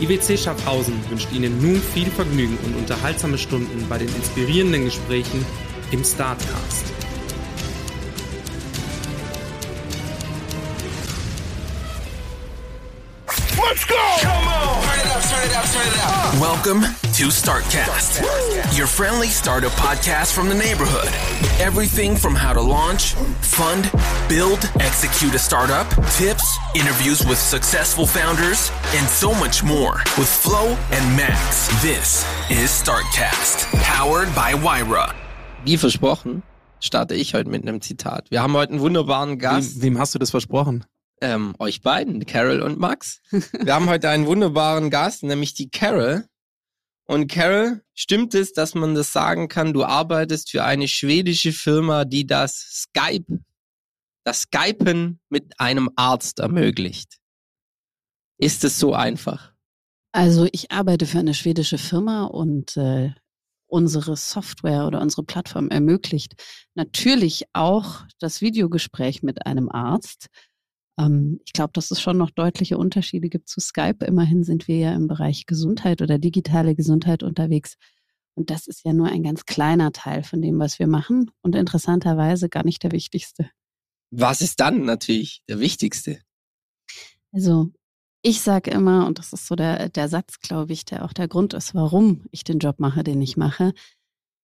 IWC Schaffhausen wünscht Ihnen nun viel Vergnügen und unterhaltsame Stunden bei den inspirierenden Gesprächen im Startcast. let's go! Come on! Turn it up, turn it up, turn it up. Welcome to Startcast, your friendly startup podcast from the neighborhood. Everything from how to launch, fund, build, execute a startup, tips, interviews with successful founders, and so much more with Flo and Max. This is Startcast, powered by Wyra. Wie versprochen, starte ich heute mit einem Zitat. Wir haben heute einen wunderbaren Gast. Wem, wem hast du das versprochen? Ähm, euch beiden, Carol und Max. Wir haben heute einen wunderbaren Gast, nämlich die Carol. Und Carol, stimmt es, dass man das sagen kann, du arbeitest für eine schwedische Firma, die das Skype, das Skypen mit einem Arzt ermöglicht? Ist es so einfach? Also ich arbeite für eine schwedische Firma und äh, unsere Software oder unsere Plattform ermöglicht natürlich auch das Videogespräch mit einem Arzt. Ähm, ich glaube, dass es schon noch deutliche Unterschiede gibt zu Skype. Immerhin sind wir ja im Bereich Gesundheit oder digitale Gesundheit unterwegs. Und das ist ja nur ein ganz kleiner Teil von dem, was wir machen und interessanterweise gar nicht der wichtigste. Was ist dann natürlich der wichtigste? Also ich sage immer, und das ist so der, der Satz, glaube ich, der auch der Grund ist, warum ich den Job mache, den ich mache.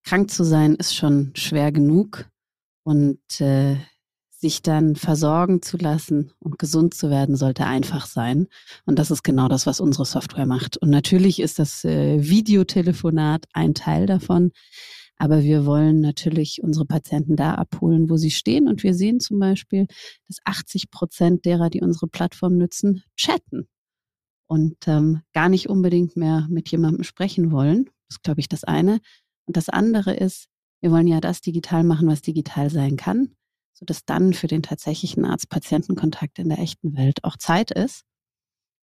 Krank zu sein ist schon schwer genug und äh, sich dann versorgen zu lassen und gesund zu werden, sollte einfach sein. Und das ist genau das, was unsere Software macht. Und natürlich ist das äh, Videotelefonat ein Teil davon. Aber wir wollen natürlich unsere Patienten da abholen, wo sie stehen. Und wir sehen zum Beispiel, dass 80 Prozent derer, die unsere Plattform nutzen, chatten und ähm, gar nicht unbedingt mehr mit jemandem sprechen wollen. Das ist, glaube ich, das eine. Und das andere ist, wir wollen ja das digital machen, was digital sein kann, sodass dann für den tatsächlichen Arzt-Patienten-Kontakt in der echten Welt auch Zeit ist.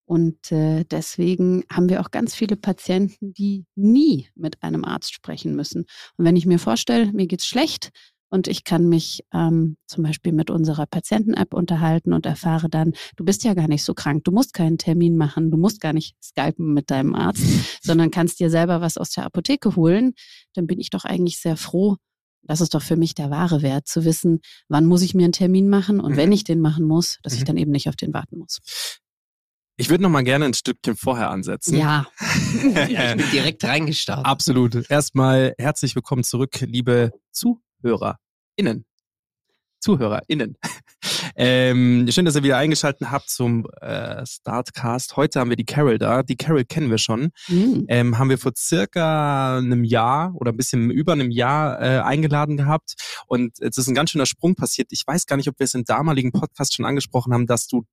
Und äh, deswegen haben wir auch ganz viele Patienten, die nie mit einem Arzt sprechen müssen. Und wenn ich mir vorstelle, mir geht's schlecht und ich kann mich ähm, zum Beispiel mit unserer Patienten-App unterhalten und erfahre dann, du bist ja gar nicht so krank, du musst keinen Termin machen, du musst gar nicht skypen mit deinem Arzt, sondern kannst dir selber was aus der Apotheke holen, dann bin ich doch eigentlich sehr froh. Das ist doch für mich der wahre Wert, zu wissen, wann muss ich mir einen Termin machen und Mhm. wenn ich den machen muss, dass ich Mhm. dann eben nicht auf den warten muss. Ich würde noch mal gerne ein Stückchen vorher ansetzen. Ja, Ja, ich bin direkt reingestartet. Absolut. Erstmal herzlich willkommen zurück, liebe ZuhörerInnen. ZuhörerInnen. Ähm, schön, dass ihr wieder eingeschaltet habt zum äh, Startcast. Heute haben wir die Carol da. Die Carol kennen wir schon. Mhm. Ähm, haben wir vor circa einem Jahr oder ein bisschen über einem Jahr äh, eingeladen gehabt. Und es ist ein ganz schöner Sprung passiert. Ich weiß gar nicht, ob wir es im damaligen Podcast schon angesprochen haben, dass du,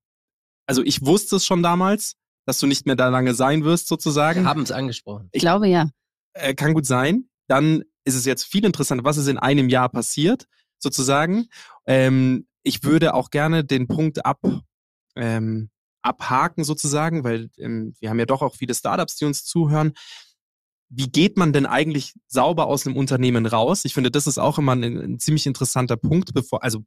also ich wusste es schon damals, dass du nicht mehr da lange sein wirst, sozusagen. Wir haben es angesprochen. ich glaube ja. äh, kann gut sein. Dann ist es jetzt viel interessanter, was ist in einem Jahr passiert, sozusagen. Ähm, ich würde auch gerne den Punkt ab, ähm, abhaken, sozusagen, weil ähm, wir haben ja doch auch viele Startups, die uns zuhören. Wie geht man denn eigentlich sauber aus einem Unternehmen raus? Ich finde, das ist auch immer ein, ein ziemlich interessanter Punkt, bevor, also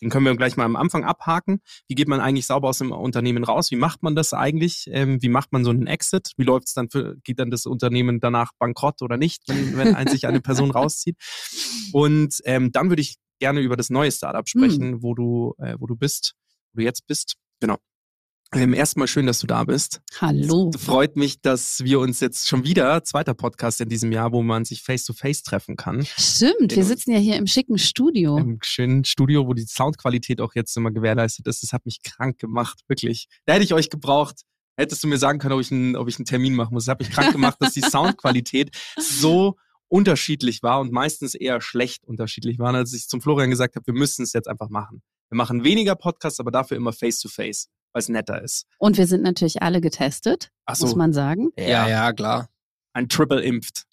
den können wir gleich mal am Anfang abhaken. Wie geht man eigentlich sauber aus dem Unternehmen raus? Wie macht man das eigentlich? Ähm, wie macht man so einen Exit? Wie läuft es dann für, geht dann das Unternehmen danach bankrott oder nicht, wenn, wenn ein sich eine Person rauszieht? Und ähm, dann würde ich gerne über das neue Startup sprechen, wo du, äh, wo du bist, wo du jetzt bist. Genau. Ähm, erstmal schön, dass du da bist. Hallo. Es freut mich, dass wir uns jetzt schon wieder, zweiter Podcast in diesem Jahr, wo man sich face-to-face treffen kann. Stimmt, wir Genau. sitzen ja hier im schicken Studio. Im schönen Studio, wo die Soundqualität auch jetzt immer gewährleistet ist. Das hat mich krank gemacht, wirklich. Da hätte ich euch gebraucht. Hättest du mir sagen können, ob ich einen, ob ich einen Termin machen muss. Das hat mich krank gemacht, dass die Soundqualität so unterschiedlich war und meistens eher schlecht unterschiedlich war, als ich zum Florian gesagt habe, wir müssen es jetzt einfach machen. Wir machen weniger Podcasts, aber dafür immer face-to-face, weil es netter ist. Und wir sind natürlich alle getestet, Ach so. muss man sagen. Ja, ja, klar. Ein Triple impft.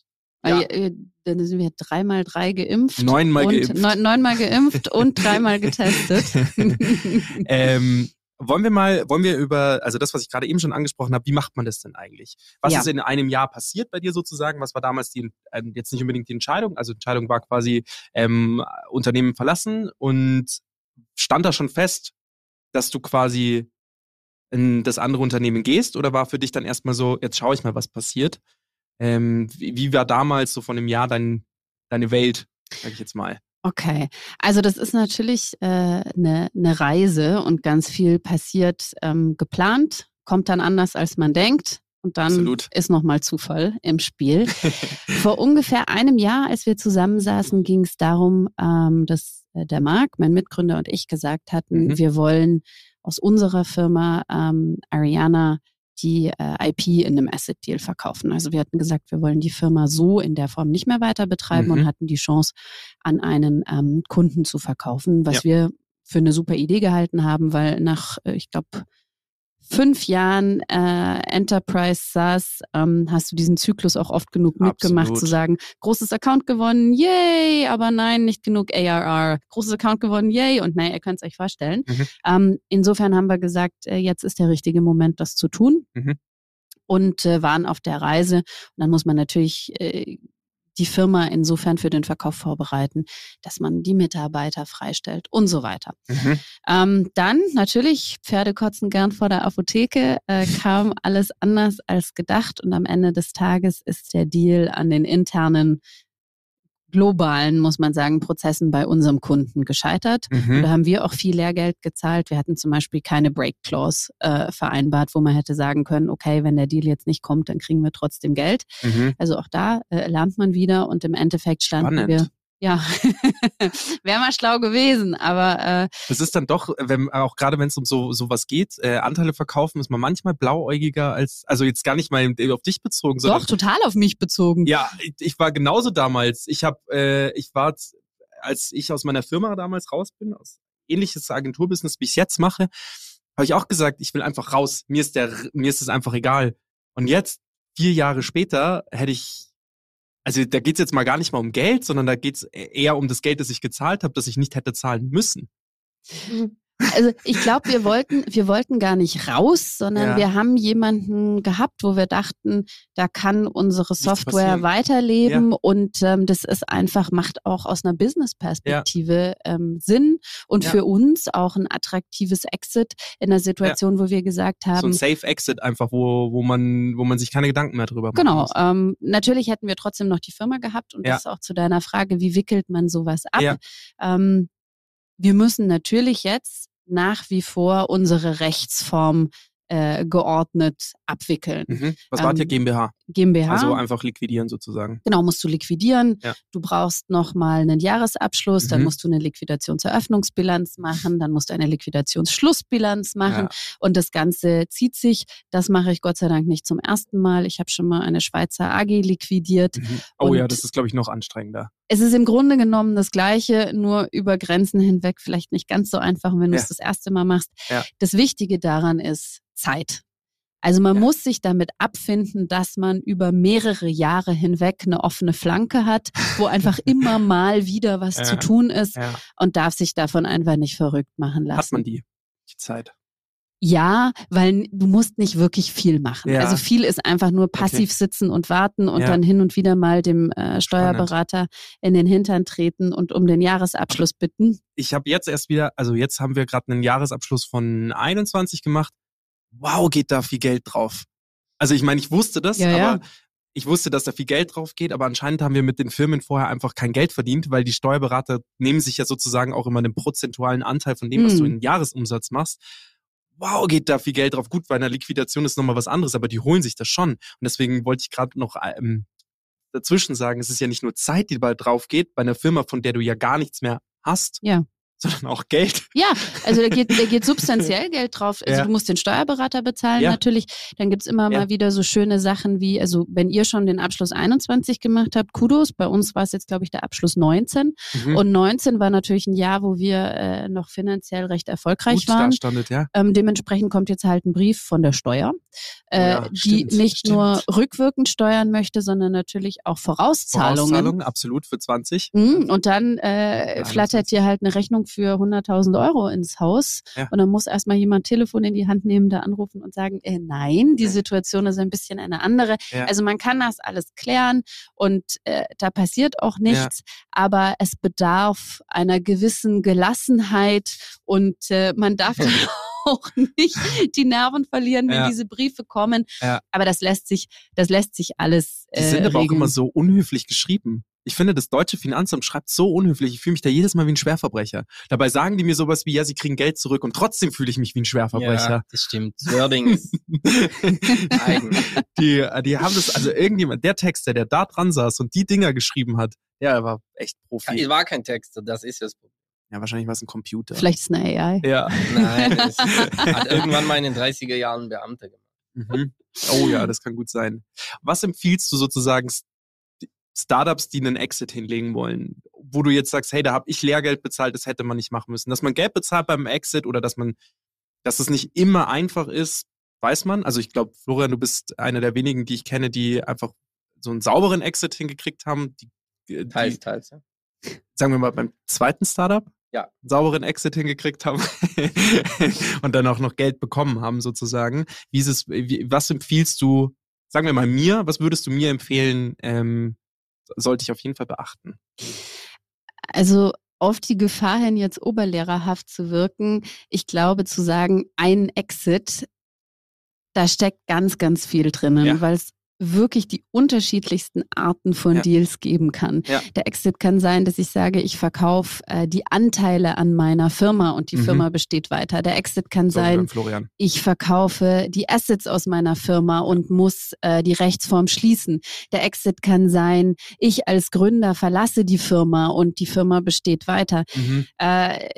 Weil, äh, Dann sind wir dreimal drei geimpft. Neunmal und geimpft. Neun, neunmal geimpft und dreimal getestet. Ähm, wollen wir mal, wollen wir über, also das, was ich gerade eben schon angesprochen habe, wie macht man das denn eigentlich? Was Ja. ist in einem Jahr passiert bei dir sozusagen? Was war damals die, ähm, jetzt nicht unbedingt die Entscheidung, also Entscheidung war quasi ähm, Unternehmen verlassen und stand da schon fest, dass du quasi in das andere Unternehmen gehst oder war für dich dann erstmal so, jetzt schaue ich mal, was passiert? Ähm, wie, wie war damals so von dem Jahr dein, deine Welt, sag ich jetzt mal? Okay, also das ist natürlich eine äh, ne- ne Reise und ganz viel passiert ähm, geplant, kommt dann anders, als man denkt. Und dann Absolut. ist nochmal Zufall im Spiel. Vor ungefähr einem Jahr, als wir zusammensaßen, ging es darum, ähm, dass äh, der Marc, mein Mitgründer und ich gesagt hatten, Mhm. wir wollen aus unserer Firma ähm, Ariana die äh, IP in einem Asset Deal verkaufen. Also wir hatten gesagt, wir wollen die Firma so in der Form nicht mehr weiter betreiben Mhm. und hatten die Chance, an einen ähm, Kunden zu verkaufen, was Ja. wir für eine super Idee gehalten haben, weil nach, äh, ich glaube, fünf Jahren äh, Enterprise SaaS ähm, hast du diesen Zyklus auch oft genug mitgemacht, Absolut. zu sagen, großes Account gewonnen, yay, aber nein, nicht genug ARR. Großes Account gewonnen, yay, und naja, ihr könnt es euch vorstellen. Mhm. Ähm, insofern haben wir gesagt, äh, jetzt ist der richtige Moment, das zu tun. Mhm. Und äh, waren auf der Reise. Und dann muss man natürlich äh, die Firma insofern für den Verkauf vorbereiten, dass man die Mitarbeiter freistellt und so weiter. Mhm. Ähm, dann natürlich, Pferde kotzen gern vor der Apotheke, äh, kam alles anders als gedacht und am Ende des Tages ist der Deal an den internen, globalen, muss man sagen, Prozessen bei unserem Kunden gescheitert. Und Mhm. da haben wir auch viel Lehrgeld gezahlt. Wir hatten zum Beispiel keine Break Clause äh, vereinbart, wo man hätte sagen können, okay, wenn der Deal jetzt nicht kommt, dann kriegen wir trotzdem Geld. Mhm. Also auch da äh, lernt man wieder und im Endeffekt standen Spannend. wir. Ja, wäre mal schlau gewesen, aber äh, Das ist dann doch, wenn, auch gerade wenn es um so sowas geht, äh, Anteile verkaufen, ist man manchmal blauäugiger als, also jetzt gar nicht mal auf dich bezogen, sondern doch total auf mich bezogen. ja, ich, ich war genauso damals. Ich habe, äh, ich war, als ich aus meiner Firma damals raus bin, aus ähnliches Agenturbusiness, wie ich jetzt mache, habe ich auch gesagt, ich will einfach raus. Mir ist der, mir ist es einfach egal. Und jetzt, vier Jahre später, hätte ich also da geht's jetzt mal gar nicht mal um Geld, sondern da geht's eher um das Geld, das ich gezahlt habe, das ich nicht hätte zahlen müssen. Also ich glaube, wir wollten, wir wollten gar nicht raus, sondern Ja. wir haben jemanden gehabt, wo wir dachten, da kann unsere Software weiterleben und ähm, das ist einfach, macht auch aus einer Business-Perspektive ähm, Sinn und Ja. für uns auch ein attraktives Exit in einer Situation, wo wir gesagt So haben, ein Safe Exit einfach, wo, wo man, wo man sich keine Gedanken mehr drüber macht. Genau. Ähm, natürlich hätten wir trotzdem noch die Firma gehabt und Ja. das auch zu deiner Frage, wie wickelt man sowas ab? Ja. Ähm, wir müssen natürlich jetzt nach wie vor unsere Rechtsform äh, geordnet abwickeln. Mhm. Was wart Ähm, GmbH? GmbH. Also einfach liquidieren sozusagen. Genau, musst du liquidieren. Ja. Du brauchst nochmal einen Jahresabschluss, dann Mhm. musst du eine Liquidationseröffnungsbilanz machen, dann musst du eine Liquidationsschlussbilanz machen Ja. und das Ganze zieht sich. Das mache ich Gott sei Dank nicht zum ersten Mal. Ich habe schon mal eine Schweizer AG liquidiert. Mhm. Oh ja, das ist, glaube ich, noch anstrengender. Es ist im Grunde genommen das Gleiche, nur über Grenzen hinweg vielleicht nicht ganz so einfach, wenn du Ja. es das erste Mal machst. Das Wichtige daran ist Zeit. Also man Ja. muss sich damit abfinden, dass man über mehrere Jahre hinweg eine offene Flanke hat, wo einfach immer mal wieder was Ja. zu tun ist Ja. und darf sich davon einfach nicht verrückt machen lassen. Hat man die, die Zeit? Ja, weil du musst nicht wirklich viel machen. Also viel ist einfach nur passiv sitzen und warten und dann hin und wieder mal dem äh, Steuerberater in den Hintern treten und um den Jahresabschluss bitten. Ich habe jetzt erst wieder, also jetzt haben wir gerade einen Jahresabschluss von 21 gemacht. Wow, geht da viel Geld drauf. Also ich meine, ich wusste das, Ja, ja. aber ich wusste, dass da viel Geld drauf geht, aber anscheinend haben wir mit den Firmen vorher einfach kein Geld verdient, weil die Steuerberater nehmen sich ja sozusagen auch immer einen prozentualen Anteil von dem, was du Hm. in Jahresumsatz machst. Wow, geht da viel Geld drauf. Gut, bei einer Liquidation ist nochmal was anderes, aber die holen sich das schon. Und deswegen wollte ich gerade noch ähm, dazwischen sagen, es ist ja nicht nur Zeit, die dabei drauf geht, bei einer Firma, von der du ja gar nichts mehr hast, Ja. Sondern auch Geld. Ja, also da geht, da geht substanziell Geld drauf. Also Ja. du musst den Steuerberater bezahlen Ja. natürlich. Dann gibt's immer Ja. mal wieder so schöne Sachen wie, also wenn ihr schon den Abschluss 21 gemacht habt, Kudos. Bei uns war es jetzt, glaube ich, der Abschluss 19. Mhm. Und 19 war natürlich ein Jahr, wo wir äh, noch finanziell recht erfolgreich Gut waren. dastandet, ja. Ähm, dementsprechend kommt jetzt halt ein Brief von der Steuer, äh, Oh die stimmt, nicht stimmt. nur rückwirkend steuern möchte, sondern natürlich auch Vorauszahlungen. Vorauszahlung, absolut, für 20. Mhm, Und dann äh, flattert dir halt eine Rechnung für 100.000 Euro ins Haus. Ja. Und dann muss erstmal jemand Telefon in die Hand nehmen, da anrufen und sagen, äh, nein, die Ja. Situation ist ein bisschen eine andere. Ja. Also man kann das alles klären und äh, da passiert auch nichts, aber es bedarf einer gewissen Gelassenheit und äh, man darf auch nicht die Nerven verlieren, wenn Ja. diese Briefe kommen. Ja. Aber das lässt sich, das lässt sich alles. Die sind äh, aber auch regeln. immer so unhöflich geschrieben. Ich finde, das deutsche Finanzamt schreibt so unhöflich. Ich fühle mich da jedes Mal wie ein Schwerverbrecher. Dabei sagen die mir sowas wie, ja, sie kriegen Geld zurück und trotzdem fühle ich mich wie ein Schwerverbrecher. Ja, das stimmt. Wording ist eigen. die, die haben das, also irgendjemand, der Texter, der da dran saß und die Dinger geschrieben hat, der war echt Profi. Es war kein Texter, das ist das Problem. Ja, wahrscheinlich war es ein Computer. Vielleicht ist es eine AI. Ja. Nein, das hat irgendwann mal in den 30er Jahren Beamter gemacht. Mhm. Oh ja, das kann gut sein. Was empfiehlst du sozusagen Startups, die einen Exit hinlegen wollen, wo du jetzt sagst, hey, da habe ich Lehrgeld bezahlt, das hätte man nicht machen müssen. Dass man Geld bezahlt beim Exit oder dass man, dass es nicht immer einfach ist, weiß man. Also ich glaube, Florian, du bist einer der wenigen, die ich kenne, die einfach so einen sauberen Exit hingekriegt haben. Die, die, Teils, teils. Ja. sagen wir mal, beim zweiten Startup Ja. einen sauberen Exit hingekriegt haben und dann auch noch Geld bekommen haben, sozusagen. Wie ist es, wie, was empfiehlst du, sagen wir mal mir, was würdest du mir empfehlen, ähm, sollte ich auf jeden Fall beachten? Also auf die Gefahr hin, jetzt oberlehrerhaft zu wirken, ich glaube zu sagen, ein Exit, da steckt ganz, ganz viel drinnen, Ja. weil es wirklich die unterschiedlichsten Arten von Ja. Deals geben kann. Ja. Der Exit kann sein, dass ich sage, ich verkaufe äh, die Anteile an meiner Firma und die Mhm. Firma besteht weiter. Der Exit kann So, sein, ich verkaufe die Assets aus meiner Firma und muss äh, die Rechtsform schließen. Der Exit kann sein, ich als Gründer verlasse die Firma und die Firma besteht weiter. Mhm. Äh,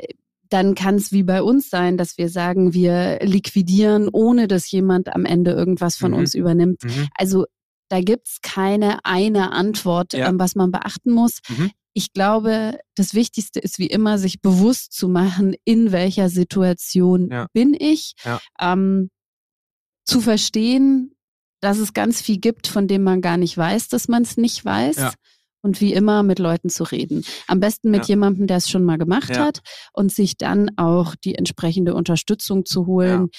dann kann es wie bei uns sein, dass wir sagen, wir liquidieren, ohne dass jemand am Ende irgendwas von Mhm. uns übernimmt. Mhm. Also da gibt's keine eine Antwort, Ja. ähm, was man beachten muss. Mhm. Ich glaube, das Wichtigste ist wie immer, sich bewusst zu machen, in welcher Situation Ja. bin ich. Ja. Ähm, zu verstehen, dass es ganz viel gibt, von dem man gar nicht weiß, dass man es nicht weiß. Ja. Und wie immer mit Leuten zu reden. Am besten mit Ja. jemandem, der es schon mal gemacht Ja. hat und sich dann auch die entsprechende Unterstützung zu holen.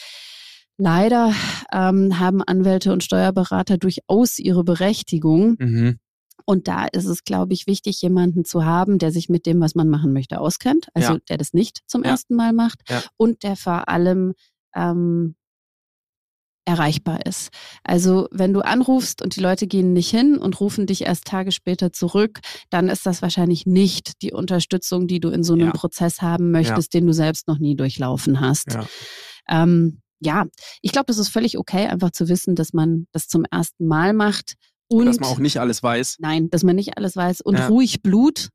Leider ähm, haben Anwälte und Steuerberater durchaus ihre Berechtigung. Mhm. Und da ist es, glaube ich, wichtig, jemanden zu haben, der sich mit dem, was man machen möchte, auskennt. Also Ja. der das nicht zum Ja. ersten Mal macht Ja. und der vor allem ähm, erreichbar ist. Also wenn du anrufst und die Leute gehen nicht hin und rufen dich erst Tage später zurück, dann ist das wahrscheinlich nicht die Unterstützung, die du in so einem. Prozess haben möchtest, den du selbst noch nie durchlaufen hast. Ähm, ja, ich glaube, das ist völlig okay, einfach zu wissen, dass man das zum ersten Mal macht. Und Dass man auch nicht alles weiß. Nein, dass man nicht alles weiß und Ja. ruhig Blut.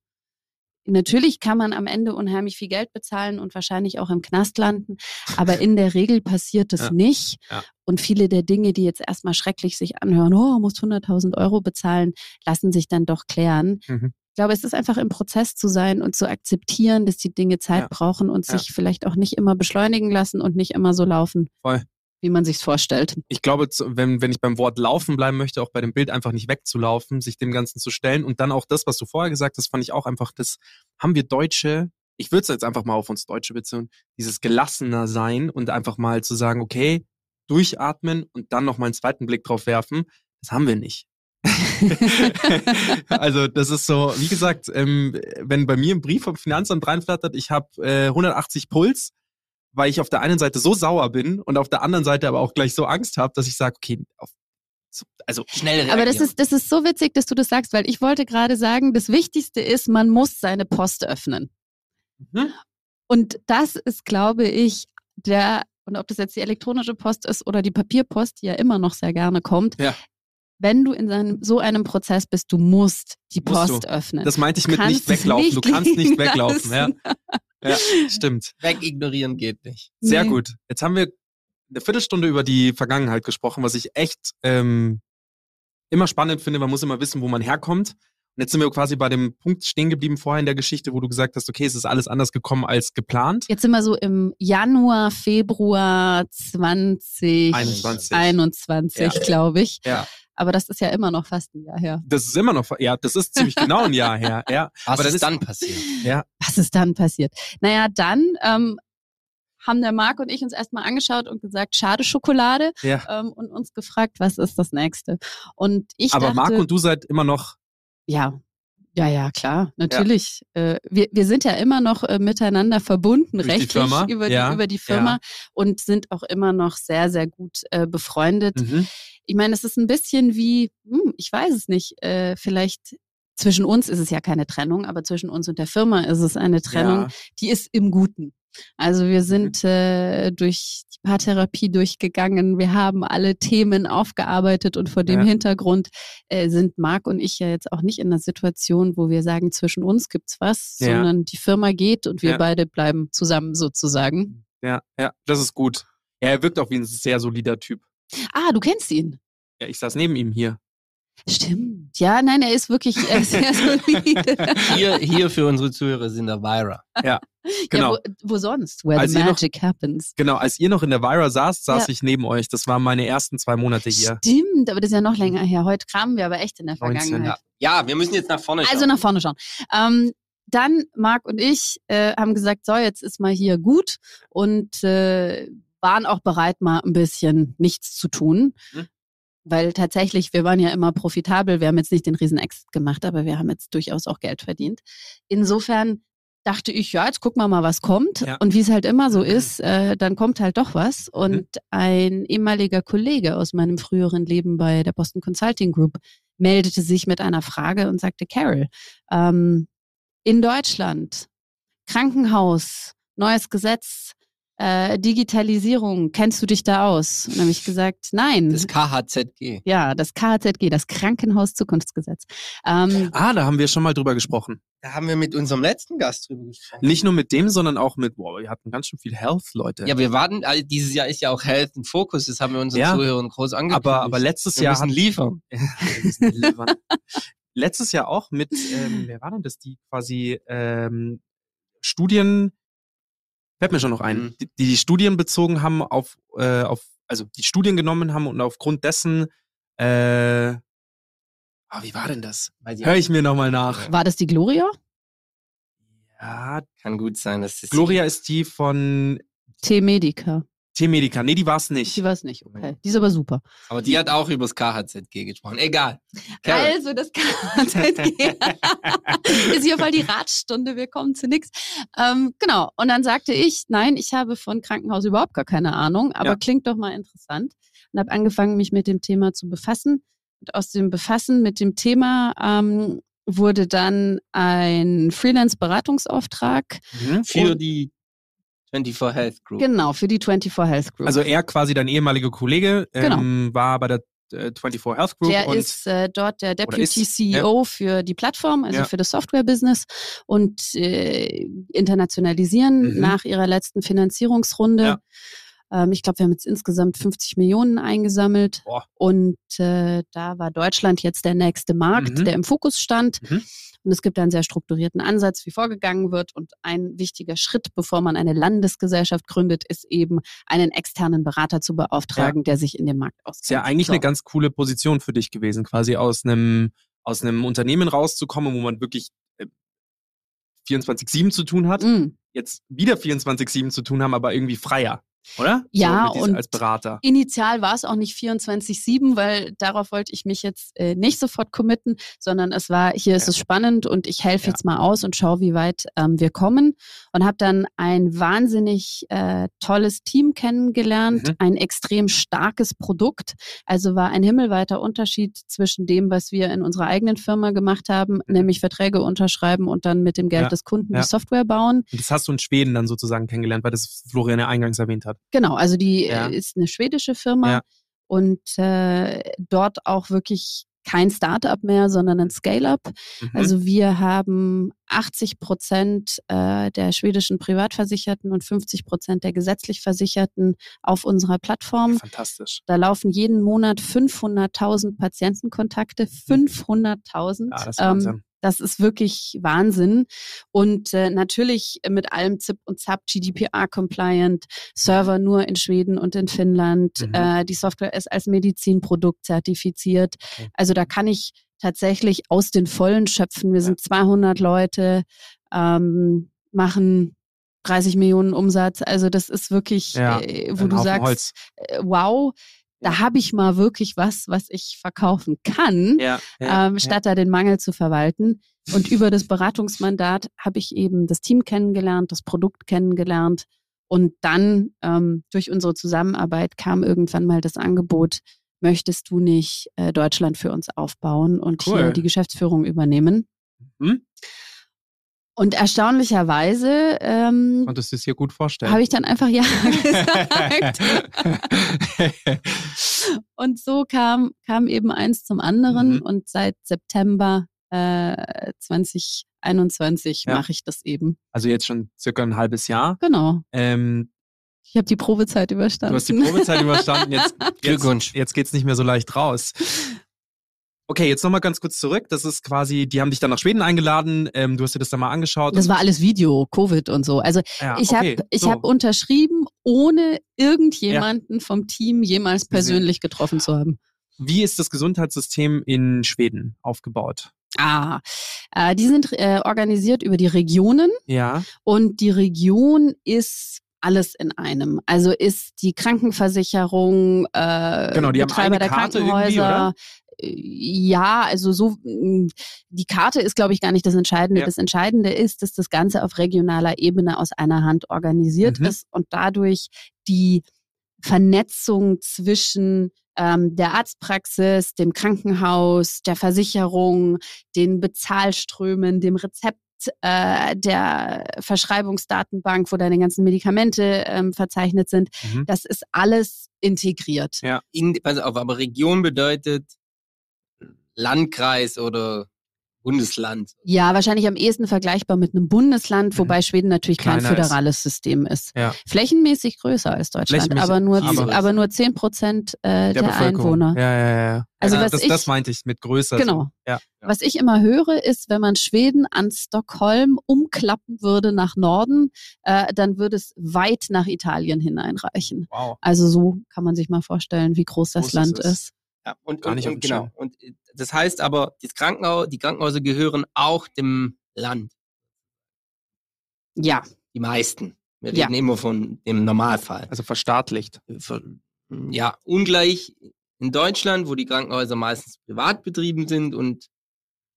Natürlich kann man am Ende unheimlich viel Geld bezahlen und wahrscheinlich auch im Knast landen, aber in der Regel passiert das Ja. nicht. Ja. Und viele der Dinge, die jetzt erstmal schrecklich sich anhören, oh, musst 100.000 Euro bezahlen, lassen sich dann doch klären. Mhm. Ich glaube, es ist einfach im Prozess zu sein und zu akzeptieren, dass die Dinge Zeit Ja. brauchen und Ja. sich vielleicht auch nicht immer beschleunigen lassen und nicht immer so laufen, Voll. wie man sich's vorstellt. ich glaube, wenn, wenn ich beim Wort laufen bleiben möchte, auch bei dem Bild einfach nicht wegzulaufen, sich dem Ganzen zu stellen und dann auch das, was du vorher gesagt hast, fand ich auch einfach, das haben wir Deutsche, ich würde es jetzt einfach mal auf uns Deutsche beziehen, dieses gelassener sein und einfach mal zu sagen, okay, durchatmen und dann noch mal einen zweiten Blick drauf werfen, das haben wir nicht. also das ist so, wie gesagt, ähm, wenn bei mir ein Brief vom Finanzamt reinflattert, ich habe äh, 180 Puls, weil ich auf der einen Seite so sauer bin und auf der anderen Seite aber auch gleich so Angst habe, dass ich sage, okay, auf Also Schnell reagieren. Aber das ist, das ist so witzig, dass du das sagst, weil ich wollte gerade sagen, das Wichtigste ist, man muss seine Post öffnen. Mhm. Und das ist, glaube ich, der, und ob das jetzt die elektronische Post ist oder die Papierpost, die ja immer noch sehr gerne kommt, Ja. Wenn du in seinem, so einem Prozess bist, du musst die Musst Post du. öffnen. das meinte ich mit nicht weglaufen. es du nicht kannst nicht weglaufen. Ja. ja, stimmt. Wegignorieren geht nicht. Sehr Nee. gut. Jetzt haben wir eine Viertelstunde über die Vergangenheit gesprochen, was ich echt ähm, immer spannend finde. Man muss immer wissen, wo man herkommt. Und jetzt sind wir quasi bei dem Punkt stehen geblieben vorher in der Geschichte, wo du gesagt hast, okay, es ist alles anders gekommen als geplant. Jetzt sind wir so im Januar, Februar 2021, 21. Ja. glaube ich. Ja. Aber das ist ja immer noch fast ein Jahr her. Das ist immer noch, ja, das ist ziemlich genau ein Jahr her. Ja, Was Aber das ist ist- dann passiert? ja, Was ist dann passiert? Naja, dann ähm, haben der Marc und ich uns erstmal angeschaut und gesagt, schade Schokolade ja. ähm, und uns gefragt, was ist das nächste? Und ich Aber dachte, Marc und du seid immer noch, ja, ja, ja, klar, natürlich. Äh, wir, wir sind ja immer noch äh, miteinander verbunden, Durch die rechtlich Firma, über, ja, die, über die Firma und sind auch immer noch sehr, sehr gut äh, befreundet. mhm. Ich meine, es ist ein bisschen wie, hm, ich weiß es nicht, äh, vielleicht zwischen uns ist es ja keine Trennung, aber zwischen uns und der Firma ist es eine Trennung, Ja. die ist im Guten. Also wir sind äh, durch die Paartherapie durchgegangen, wir haben alle Themen aufgearbeitet und vor dem Ja. Hintergrund äh, sind Marc und ich ja jetzt auch nicht in einer Situation, wo wir sagen, zwischen uns gibt's was, Ja. sondern die Firma geht und wir Ja. beide bleiben zusammen sozusagen. ja, ja, das ist gut. Ja, er wirkt auch wie ein sehr solider Typ. Ah, du kennst ihn. Ja, ich saß neben ihm hier. Stimmt. Ja, nein, er ist wirklich er ist sehr solide. Hier, hier für unsere Zuhörer sind Elvira. Genau. Ja, wo, wo sonst? Where Als the ihr noch- magic happens. Genau, als ihr noch in der Vira saßt, saß Ja. ich neben euch. Das waren meine ersten zwei Monate hier. Stimmt, aber das ist ja noch länger her. Heute kramen wir aber echt in der 19, Vergangenheit. Ja, wir müssen jetzt nach vorne schauen. Also nach vorne schauen. Ähm, dann Marc und ich äh, haben gesagt, so jetzt ist mal hier gut und äh, waren auch bereit, mal ein bisschen nichts zu tun. Mhm. Weil tatsächlich, wir waren ja immer profitabel. Wir haben jetzt nicht den riesen Exit gemacht, aber wir haben jetzt durchaus auch Geld verdient. Insofern dachte ich, ja, jetzt gucken wir mal, was kommt. Ja. Und wie es halt immer so ist, äh, dann kommt halt doch was. Und ein ehemaliger Kollege aus meinem früheren Leben bei der Boston Consulting Group meldete sich mit einer Frage und sagte, Carol, ähm, in Deutschland, Krankenhaus, neues Gesetz, äh, Digitalisierung, kennst du dich da aus? Und dann habe ich gesagt, nein. Das KHZG. ja, das KZG, das Krankenhaus-Zukunftsgesetz. Ähm, Ah, da haben wir schon mal drüber gesprochen. Da haben wir mit unserem letzten Gast drüber gesprochen. Nicht nur mit dem, sondern auch mit, boah, wir hatten ganz schön viel Health, Leute. Ja, wir warten, also dieses Jahr ist ja auch Health ein Fokus, das haben wir unseren Ja. Zuhörern groß angekündigt. aber, aber letztes wir Jahr müssen hat, liefern. Wir müssen delivern. letztes Jahr auch mit, ähm, wer war denn das, die quasi ähm, Studien, fällt mir schon noch ein, Mhm. die, die Studien bezogen haben auf, äh, auf, also die Studien genommen haben und aufgrund dessen, äh, ah, wie war denn das? Hör auch ich mir nochmal nach. war das die Gloria? Ja, Kann gut sein, dass das Gloria ist die von T-Medica. T-Medica. Nee, die war es nicht. Die war es nicht, okay. Die ist aber super. Aber die hat auch über das KHZG gesprochen. Egal. Carol, Also, das KZG ist hier voll die Ratstunde, wir kommen zu nichts. Ähm, genau, und dann sagte ich, nein, ich habe von Krankenhaus überhaupt gar keine Ahnung, aber Ja. klingt doch mal interessant. Und habe angefangen, mich mit dem Thema zu befassen. Und aus dem Befassen mit dem Thema ähm, wurde dann ein Freelance-Beratungsauftrag, Mhm. für die 24 Health Group. genau, für die 24 Health Group. Also er quasi dein ehemaliger Kollege Genau. ähm, war bei der äh, 24 Health Group Der und ist äh, dort der Deputy ist, CEO für die Plattform, also Ja. für das Software-Business und äh, internationalisieren Mhm. nach ihrer letzten Finanzierungsrunde. Ja. Ähm, ich glaube, wir haben jetzt insgesamt 50 Millionen eingesammelt Boah. und äh, da war Deutschland jetzt der nächste Markt, Mhm. der im Fokus stand. Mhm. Und es gibt einen sehr strukturierten Ansatz, wie vorgegangen wird. Und ein wichtiger Schritt, bevor man eine Landesgesellschaft gründet, ist eben, einen externen Berater zu beauftragen, der sich in dem Markt auskennt. ist ja eigentlich So. eine ganz coole Position für dich gewesen, quasi aus einem aus einem Unternehmen rauszukommen, wo man wirklich äh, 24/7 zu tun hat. Mm. Jetzt wieder 24/7 zu tun haben, aber irgendwie freier. Oder? Ja, so, und als Berater. Initial war es auch nicht 24-7, weil darauf wollte ich mich jetzt äh, nicht sofort committen, sondern es war, hier ist Ja. es spannend und ich helfe Ja. jetzt mal aus und schaue, wie weit ähm, wir kommen. Und habe dann ein wahnsinnig äh, tolles Team kennengelernt, Mhm. ein extrem starkes Produkt. Also war ein himmelweiter Unterschied zwischen dem, was wir in unserer eigenen Firma gemacht haben, nämlich Verträge unterschreiben und dann mit dem Geld Mhm. Ja. des Kunden die Software bauen. Und das hast du in Schweden dann sozusagen kennengelernt, weil das Florian ja eingangs erwähnt hat. Genau, also die Ja. äh, ist eine schwedische Firma Ja. und äh, dort auch wirklich kein Startup mehr, sondern ein Scale-up. Mhm. Also wir haben 80 Prozent äh, der schwedischen Privatversicherten und 50 Prozent der gesetzlich Versicherten auf unserer Plattform. Fantastisch. Da laufen jeden Monat 500.000 Patientenkontakte, 500.000. Ja, das ist Ähm, Wahnsinn. Das ist wirklich Wahnsinn. Und äh, natürlich mit allem ZIP und ZAP, GDPR-compliant, Server nur in Schweden und in Finnland. Mhm. Äh, die Software ist als Medizinprodukt zertifiziert. Okay. Also da kann ich tatsächlich aus den Vollen schöpfen. Wir sind 200 Leute, ähm, machen 30 Millionen Umsatz. Also das ist wirklich, Ja, äh, wo du sagst, Holz. äh, wow, da habe ich mal wirklich was, was ich verkaufen kann Ja, ja, ähm, statt da den Mangel zu verwalten. Und über das Beratungsmandat habe ich eben das Team kennengelernt, das Produkt kennengelernt. Und dann ähm, durch unsere Zusammenarbeit kam irgendwann mal das Angebot, möchtest du nicht äh, Deutschland für uns aufbauen und Cool. hier die Geschäftsführung übernehmen? Hm? Und erstaunlicherweise ähm, Konntest du es dir gut vorstellen? habe ich dann einfach Ja gesagt. Und so kam, kam eben eins zum anderen. Mhm. Und seit September äh, 2021 Ja. mache ich das eben. also jetzt schon circa ein halbes Jahr. Genau. Ähm, Ich habe die Probezeit überstanden. du hast die Probezeit überstanden. Jetzt, jetzt, Glückwunsch. jetzt geht's nicht mehr so leicht raus. Okay, jetzt nochmal ganz kurz zurück. Das ist quasi, die haben dich dann nach Schweden eingeladen. Ähm, du hast dir das dann mal angeschaut. Das war alles Video, Covid und so. Also ja, ich okay, habe ich so. hab unterschrieben, ohne irgendjemanden vom Team jemals Gesehen. persönlich getroffen zu haben. Wie ist das Gesundheitssystem in Schweden aufgebaut? Ah, äh, die sind äh, organisiert über die Regionen. Ja. Und die Region ist alles in einem. Also ist die Krankenversicherung, äh, Genau, die haben Betreiber eine der Karte Krankenhäuser. Ja, also so, mh, die Karte ist, glaube ich, gar nicht das Entscheidende. Ja. Das Entscheidende ist, dass das Ganze auf regionaler Ebene aus einer Hand organisiert Mhm. ist und dadurch die Vernetzung zwischen ähm, der Arztpraxis, dem Krankenhaus, der Versicherung, den Bezahlströmen, dem Rezept äh, der Verschreibungsdatenbank, wo deine ganzen Medikamente ähm, verzeichnet sind. Mhm. Das ist alles integriert. Ja. In, pass auf, aber Region bedeutet Landkreis oder Bundesland. Ja, wahrscheinlich am ehesten vergleichbar mit einem Bundesland, Mhm. wobei Schweden natürlich kein Kleiner ist. föderales System ist. Ja. Flächenmäßig größer als Deutschland, aber nur, aber- aber nur 10 Prozent äh, der, Bevölkerung. Einwohner. Ja, ja, ja. Also ja, was das, ich- das meinte ich mit größer. Genau. So. Ja. Was ich immer höre, ist, wenn man Schweden an Stockholm umklappen würde nach Norden, äh, dann würde es weit nach Italien hineinreichen. Wow. Also so kann man sich mal vorstellen, wie groß das Groß Land ist ist. Ja, und, Gar und, nicht auf und genau. Und äh, das heißt aber, das Krankenhaus, die Krankenhäuser gehören auch dem Land. Ja, Die meisten. Wir Ja. reden immer von dem Normalfall. Also verstaatlicht. Ver- Ja, ungleich in Deutschland, wo die Krankenhäuser meistens privat betrieben sind und,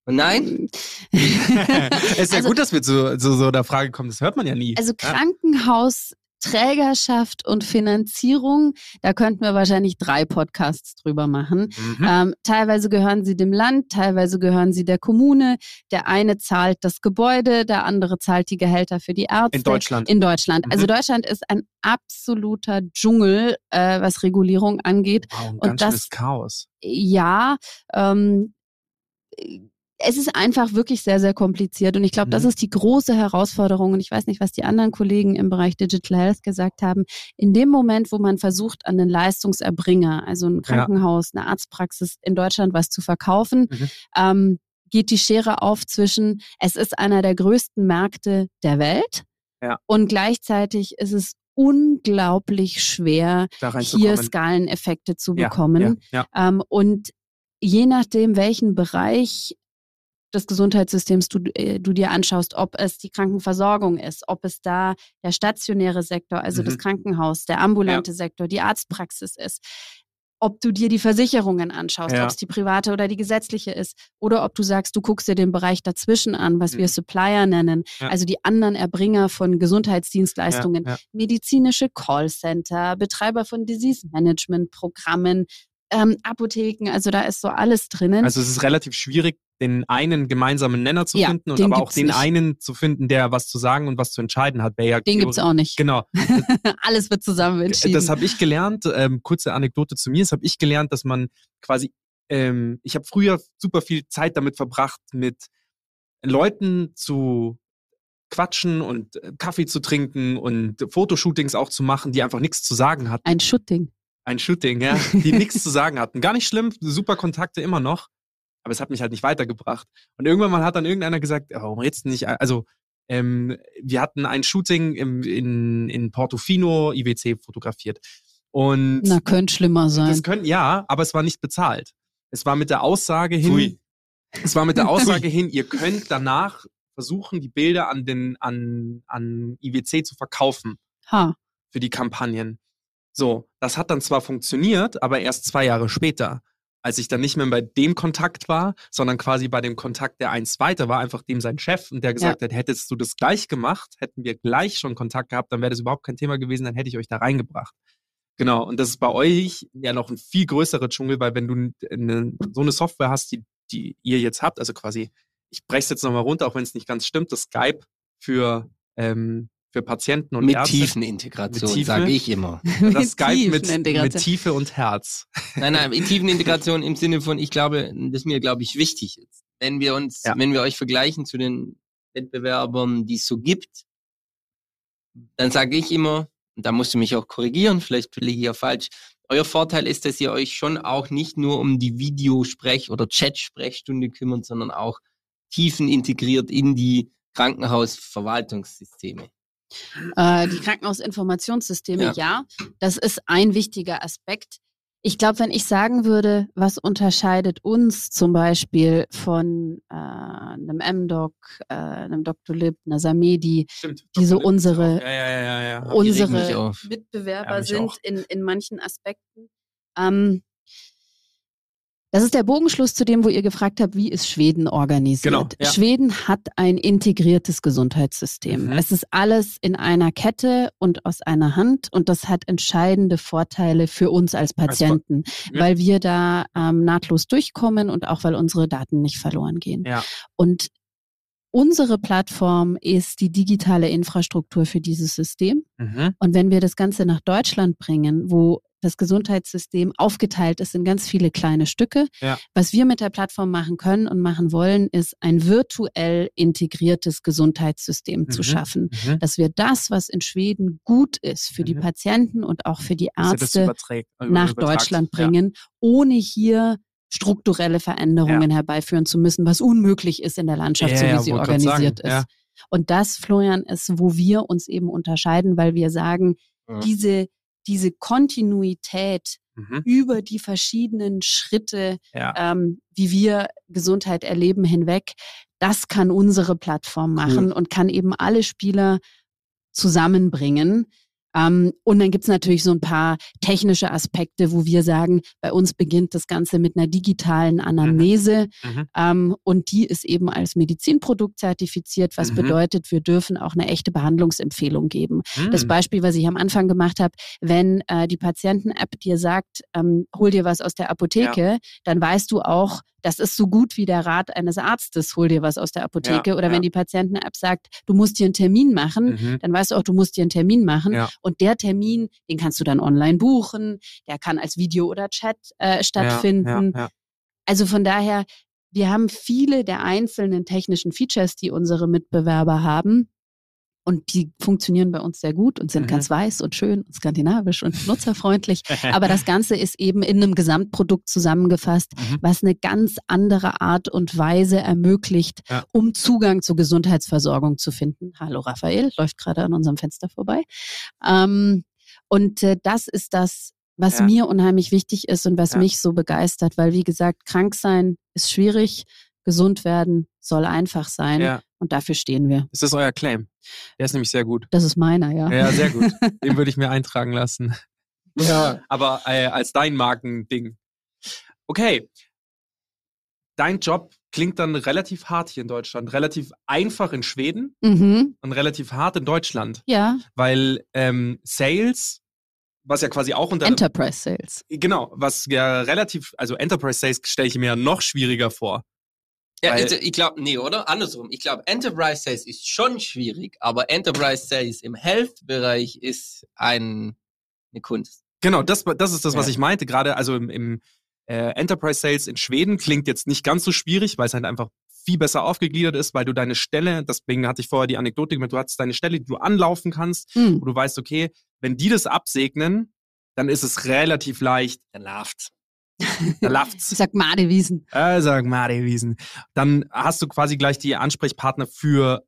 und nein, es ist ja Also- gut, dass wir zu, zu so der Frage kommen. Das hört man ja nie. Also ja. Krankenhausträgerschaft und Finanzierung, da könnten wir wahrscheinlich drei Podcasts drüber machen. Mhm. Ähm, teilweise gehören sie dem Land, teilweise gehören sie der Kommune. Der eine zahlt das Gebäude, der andere zahlt die Gehälter für die Ärzte. In Deutschland. In Deutschland. Also Mhm. Deutschland ist ein absoluter Dschungel, äh, was Regulierung angeht. wow, ein und ganz das- Chaos. Ja, ähm, es ist einfach wirklich sehr, sehr kompliziert. Und ich glaube, das Mhm. ist die große Herausforderung. Und ich weiß nicht, was die anderen Kollegen im Bereich Digital Health gesagt haben. In dem Moment, wo man versucht, an den Leistungserbringer, also ein Krankenhaus, eine Arztpraxis in Deutschland was zu verkaufen, Mhm. ähm, geht die Schere auf zwischen, es ist einer der größten Märkte der Welt Ja. und gleichzeitig ist es unglaublich schwer, hier. Skaleneffekte zu Ja, bekommen. Ja, ja. Ähm, und je nachdem, welchen Bereich des Gesundheitssystems du, äh, du dir anschaust, ob es die Krankenversorgung ist, ob es da der stationäre Sektor, also mhm. das Krankenhaus, der ambulante ja. Sektor, die Arztpraxis ist ob du dir die Versicherungen anschaust, ja. ob es die private oder die gesetzliche ist, oder ob du sagst, du guckst dir den Bereich dazwischen an, was mhm. wir Supplier nennen, ja. also die anderen Erbringer von Gesundheitsdienstleistungen, medizinische Callcenter, Betreiber von Disease Management Programmen, ähm, Apotheken, also da ist so alles drinnen. Also es ist relativ schwierig, den einen gemeinsamen Nenner zu ja, finden und aber auch den nicht. einen zu finden, der was zu sagen und was zu entscheiden hat. Ja den gibt es auch nicht. Genau. Alles wird zusammen entschieden. Das habe ich gelernt. Ähm, kurze Anekdote zu mir. Das habe ich gelernt, dass man quasi, ähm, ich habe früher super viel Zeit damit verbracht, mit Leuten zu quatschen und äh, Kaffee zu trinken und Fotoshootings auch zu machen, die einfach nichts zu sagen hatten. Ein Shooting. Ein Shooting, ja, die nichts zu sagen hatten. Gar nicht schlimm, super Kontakte immer noch, aber es hat mich halt nicht weitergebracht. Und irgendwann mal hat dann irgendeiner gesagt, warum redest du nicht, also ähm, wir hatten ein Shooting im, in, in Portofino IWC fotografiert. Und Na, könnte schlimmer sein. Das könnte, ja, aber es war nicht bezahlt. Es war mit der Aussage hin, Pui. es war mit der Aussage hin, ihr könnt danach versuchen, die Bilder an den, an, an IWC zu verkaufen. Ha. Für die Kampagnen. So, das hat dann zwar funktioniert, aber erst zwei Jahre später, als ich dann nicht mehr bei dem Kontakt war, sondern quasi bei dem Kontakt, der eins weiter war, einfach dem sein Chef und der gesagt ja. hat, hättest du das gleich gemacht, hätten wir gleich schon Kontakt gehabt, dann wäre das überhaupt kein Thema gewesen, dann hätte ich euch da reingebracht. Genau, und das ist bei euch ja noch ein viel größerer Dschungel, weil wenn du eine, so eine Software hast, die, die ihr jetzt habt, also quasi, ich breche es jetzt nochmal runter, auch wenn es nicht ganz stimmt, das Skype für ähm, für Patienten und mit Ärzte. Tiefenintegration, sage ich immer. Das Skype mit, mit Tiefe und Herz. Nein, nein, Tiefenintegration im Sinne von, ich glaube, das ist mir, glaube ich, wichtig ist. Wenn wir uns, ja. wenn wir euch vergleichen zu den Wettbewerbern, die es so gibt, dann sage ich immer, und da musst du mich auch korrigieren, vielleicht liege ich hier falsch, euer Vorteil ist, dass ihr euch schon auch nicht nur um die Videosprech- oder Chat-Sprechstunde kümmert, sondern auch tiefen integriert in die Krankenhausverwaltungssysteme. Äh, die Krankenhausinformationssysteme, ja. ja, das ist ein wichtiger Aspekt. Ich glaube, wenn ich sagen würde, was unterscheidet uns zum Beispiel von äh, einem MDoc, äh, einem Dr. Lib, einer Samedi, Stimmt, die so unsere, ja, ja, unsere Mitbewerber sind in, in manchen Aspekten. Ähm, das ist der Bogenschluss zu dem, wo ihr gefragt habt, wie ist Schweden organisiert. Genau, ja. Schweden hat ein integriertes Gesundheitssystem. Mhm. Es ist alles in einer Kette und aus einer Hand und das hat entscheidende Vorteile für uns als Patienten, ja. weil wir da ähm, nahtlos durchkommen und auch weil unsere Daten nicht verloren gehen. Ja. Und Unsere Plattform ist die digitale Infrastruktur für dieses System. Mhm. Und wenn wir das Ganze nach Deutschland bringen, wo das Gesundheitssystem aufgeteilt ist in ganz viele kleine Stücke. Ja. Was wir mit der Plattform machen können und machen wollen, ist ein virtuell integriertes Gesundheitssystem mhm. zu schaffen. Mhm. Dass wir das, was in Schweden gut ist für mhm. die Patienten und auch für die Ärzte, äh, nach Deutschland bringen, ja. ohne hier strukturelle Veränderungen ja. herbeiführen zu müssen, was unmöglich ist in der Landschaft, so wie sie organisiert ist. Und das, Florian, ist, wo wir uns eben unterscheiden, weil wir sagen, diese diese Kontinuität mhm. über die verschiedenen Schritte, ja. ähm, wie wir Gesundheit erleben, hinweg, das kann unsere Plattform machen cool. und kann eben alle Spieler zusammenbringen. Ähm, und dann gibt's natürlich so ein paar technische Aspekte, wo wir sagen, bei uns beginnt das Ganze mit einer digitalen Anamnese mhm. mhm. ähm, und die ist eben als Medizinprodukt zertifiziert, was mhm. bedeutet, wir dürfen auch eine echte Behandlungsempfehlung geben. Mhm. Das Beispiel, was ich am Anfang gemacht habe, wenn äh, die Patienten-App dir sagt, ähm, hol dir was aus der Apotheke, ja. dann weißt du auch, das ist so gut wie der Rat eines Arztes, hol dir was aus der Apotheke. Ja, Oder ja. wenn die Patienten-App sagt, du musst dir einen Termin machen, mhm. dann weißt du auch, du musst dir einen Termin machen. Ja. Und der Termin, den kannst du dann online buchen, der kann als Video oder Chat äh, stattfinden. Also von daher, wir haben viele der einzelnen technischen Features, die unsere Mitbewerber haben, und die funktionieren bei uns sehr gut und sind mhm. ganz weiß und schön und skandinavisch und nutzerfreundlich. Aber das Ganze ist eben in einem Gesamtprodukt zusammengefasst, mhm. was eine ganz andere Art und Weise ermöglicht, ja. um Zugang zur Gesundheitsversorgung zu finden. Hallo Raphael, läuft gerade an unserem Fenster vorbei. Ähm, und äh, das ist das, was ja. mir unheimlich wichtig ist und was ja. mich so begeistert, weil wie gesagt, krank sein ist schwierig, gesund werden soll einfach sein. Und dafür stehen wir. Das ist euer Claim. Der ist nämlich sehr gut. Das ist meiner, ja. Ja, sehr gut. Den würde ich mir eintragen lassen. Ja. Aber äh, als dein Markending. Okay. Dein Job klingt dann relativ hart hier in Deutschland. Relativ einfach in Schweden Mhm. und relativ hart in Deutschland. Ja, Weil ähm, Sales, was ja quasi auch unter. Enterprise Sales. Genau, was ja relativ, also Enterprise Sales stelle ich mir ja noch schwieriger vor. Ja, Weil- ich glaube, nee, oder? Andersrum. Ich glaube, Enterprise Sales ist schon schwierig, aber Enterprise Sales im Health-Bereich ist ein, eine Kunst. Genau, das, das ist das, was Ja. ich meinte. Gerade also im, im äh, Enterprise Sales in Schweden klingt jetzt nicht ganz so schwierig, weil es halt einfach viel besser aufgegliedert ist, weil du deine Stelle, deswegen hatte ich vorher die Anekdote gemacht, du hast deine Stelle, die du anlaufen kannst, Mhm. wo du weißt, okay, wenn die das absegnen, dann ist es relativ leicht, Dann läuft's. Da Ich läuft's. sag Madewiesen. Äh, sag Mari Wiesen. Dann hast du quasi gleich die Ansprechpartner für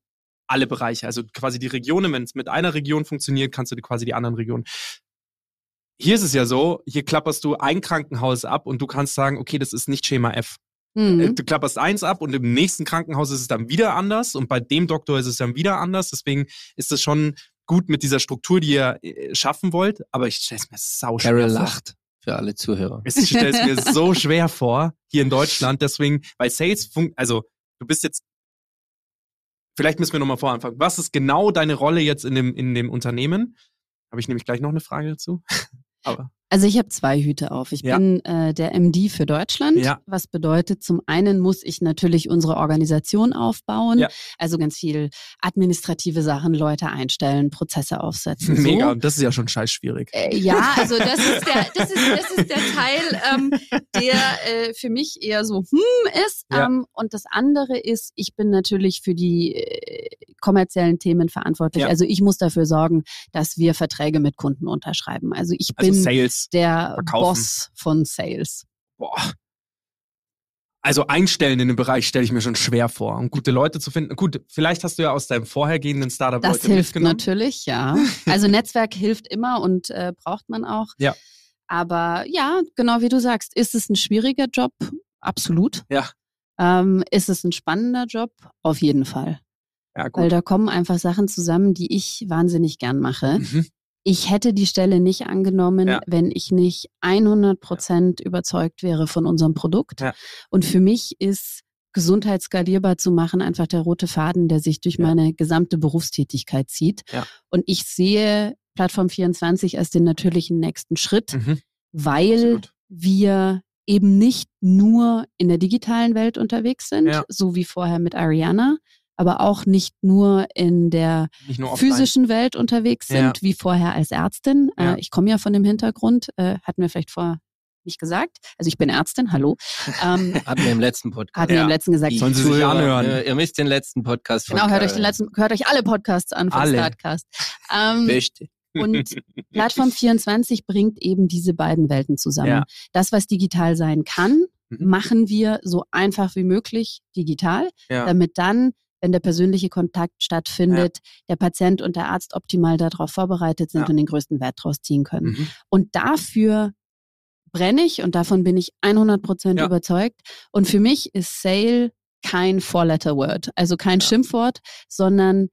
alle Bereiche. Also quasi die Regionen, wenn es mit einer Region funktioniert, kannst du quasi die anderen Regionen. Hier ist es ja so, hier klapperst du ein Krankenhaus ab und du kannst sagen, okay, das ist nicht Schema F. Äh, Mhm. Du klapperst eins ab und im nächsten Krankenhaus ist es dann wieder anders und bei dem Doktor ist es dann wieder anders. Deswegen ist es schon gut mit dieser Struktur, die ihr äh, schaffen wollt. Aber ich stelle es mir sau schwer Carol lacht für alle Zuhörer. Ich stelle es mir so schwer vor, hier in Deutschland. Deswegen, weil Sales funkt, also du bist jetzt, vielleicht müssen wir nochmal voranfangen. Was ist genau deine Rolle jetzt in dem, in dem Unternehmen? Habe ich nämlich gleich noch eine Frage dazu. Aber Also ich habe zwei Hüte auf. Ich Ja. bin äh, der MD für Deutschland, Ja. was bedeutet, zum einen muss ich natürlich unsere Organisation aufbauen, Ja. also ganz viel administrative Sachen, Leute einstellen, Prozesse aufsetzen. mega, So. und das ist ja schon scheiß schwierig. Äh, ja, also das ist der, das ist, das ist der Teil, ähm, der äh, für mich eher so hm ist. Ähm, und das andere ist, ich bin natürlich für die äh, kommerziellen Themen verantwortlich. Also ich muss dafür sorgen, dass wir Verträge mit Kunden unterschreiben. Also ich Also bin Sales. Der verkaufen. Boss von Sales. Boah. Also einstellen in dem Bereich stelle ich mir schon schwer vor. Und gute Leute zu finden. Gut, vielleicht hast du ja aus deinem vorhergehenden Startup Das Leute hilft natürlich, ja. Also Netzwerk hilft immer und äh, braucht man auch. Ja. Aber ja, genau wie du sagst, ist es ein schwieriger Job? Absolut. Ja. Ähm, ist es ein spannender Job? Auf jeden Fall. Ja, Weil gut. da kommen einfach Sachen zusammen, die ich wahnsinnig gern mache. Mhm. Ich hätte die Stelle nicht angenommen, Ja. wenn ich nicht 100 Prozent überzeugt wäre von unserem Produkt. Ja. Und für mich ist Gesundheit skalierbar zu machen einfach der rote Faden, der sich durch Ja. meine gesamte Berufstätigkeit zieht. Und ich sehe Plattform 24 als den natürlichen nächsten Schritt, Mhm. weil Absolut. wir eben nicht nur in der digitalen Welt unterwegs sind, so wie vorher mit Ariana, aber auch nicht nur in der nur physischen Welt unterwegs sind, Ja. wie vorher als Ärztin. Ja. Äh, ich komme ja von dem Hintergrund, äh, hatten wir vielleicht vorher nicht gesagt. Also ich bin Ärztin, hallo. Ähm, Hatten wir im letzten Podcast. hatten wir im letzten gesagt. Sollen Sie sich Zuhörer, anhören. Ihr, ihr müsst den letzten Podcast von Genau, hört euch, den letzten, hört euch alle Podcasts an von Alle. Startcast. Ähm, Beste. und Plattform 24 bringt eben diese beiden Welten zusammen. Ja. Das, was digital sein kann, Mhm. machen wir so einfach wie möglich digital, Ja. damit dann, wenn der persönliche Kontakt stattfindet, der Patient und der Arzt optimal darauf vorbereitet sind Ja. und den größten Wert daraus ziehen können. Mhm. Und dafür brenne ich und davon bin ich 100 Prozent Ja. überzeugt. Und für mich ist Sale kein Four-Letter-Word, also kein Ja. Schimpfwort, sondern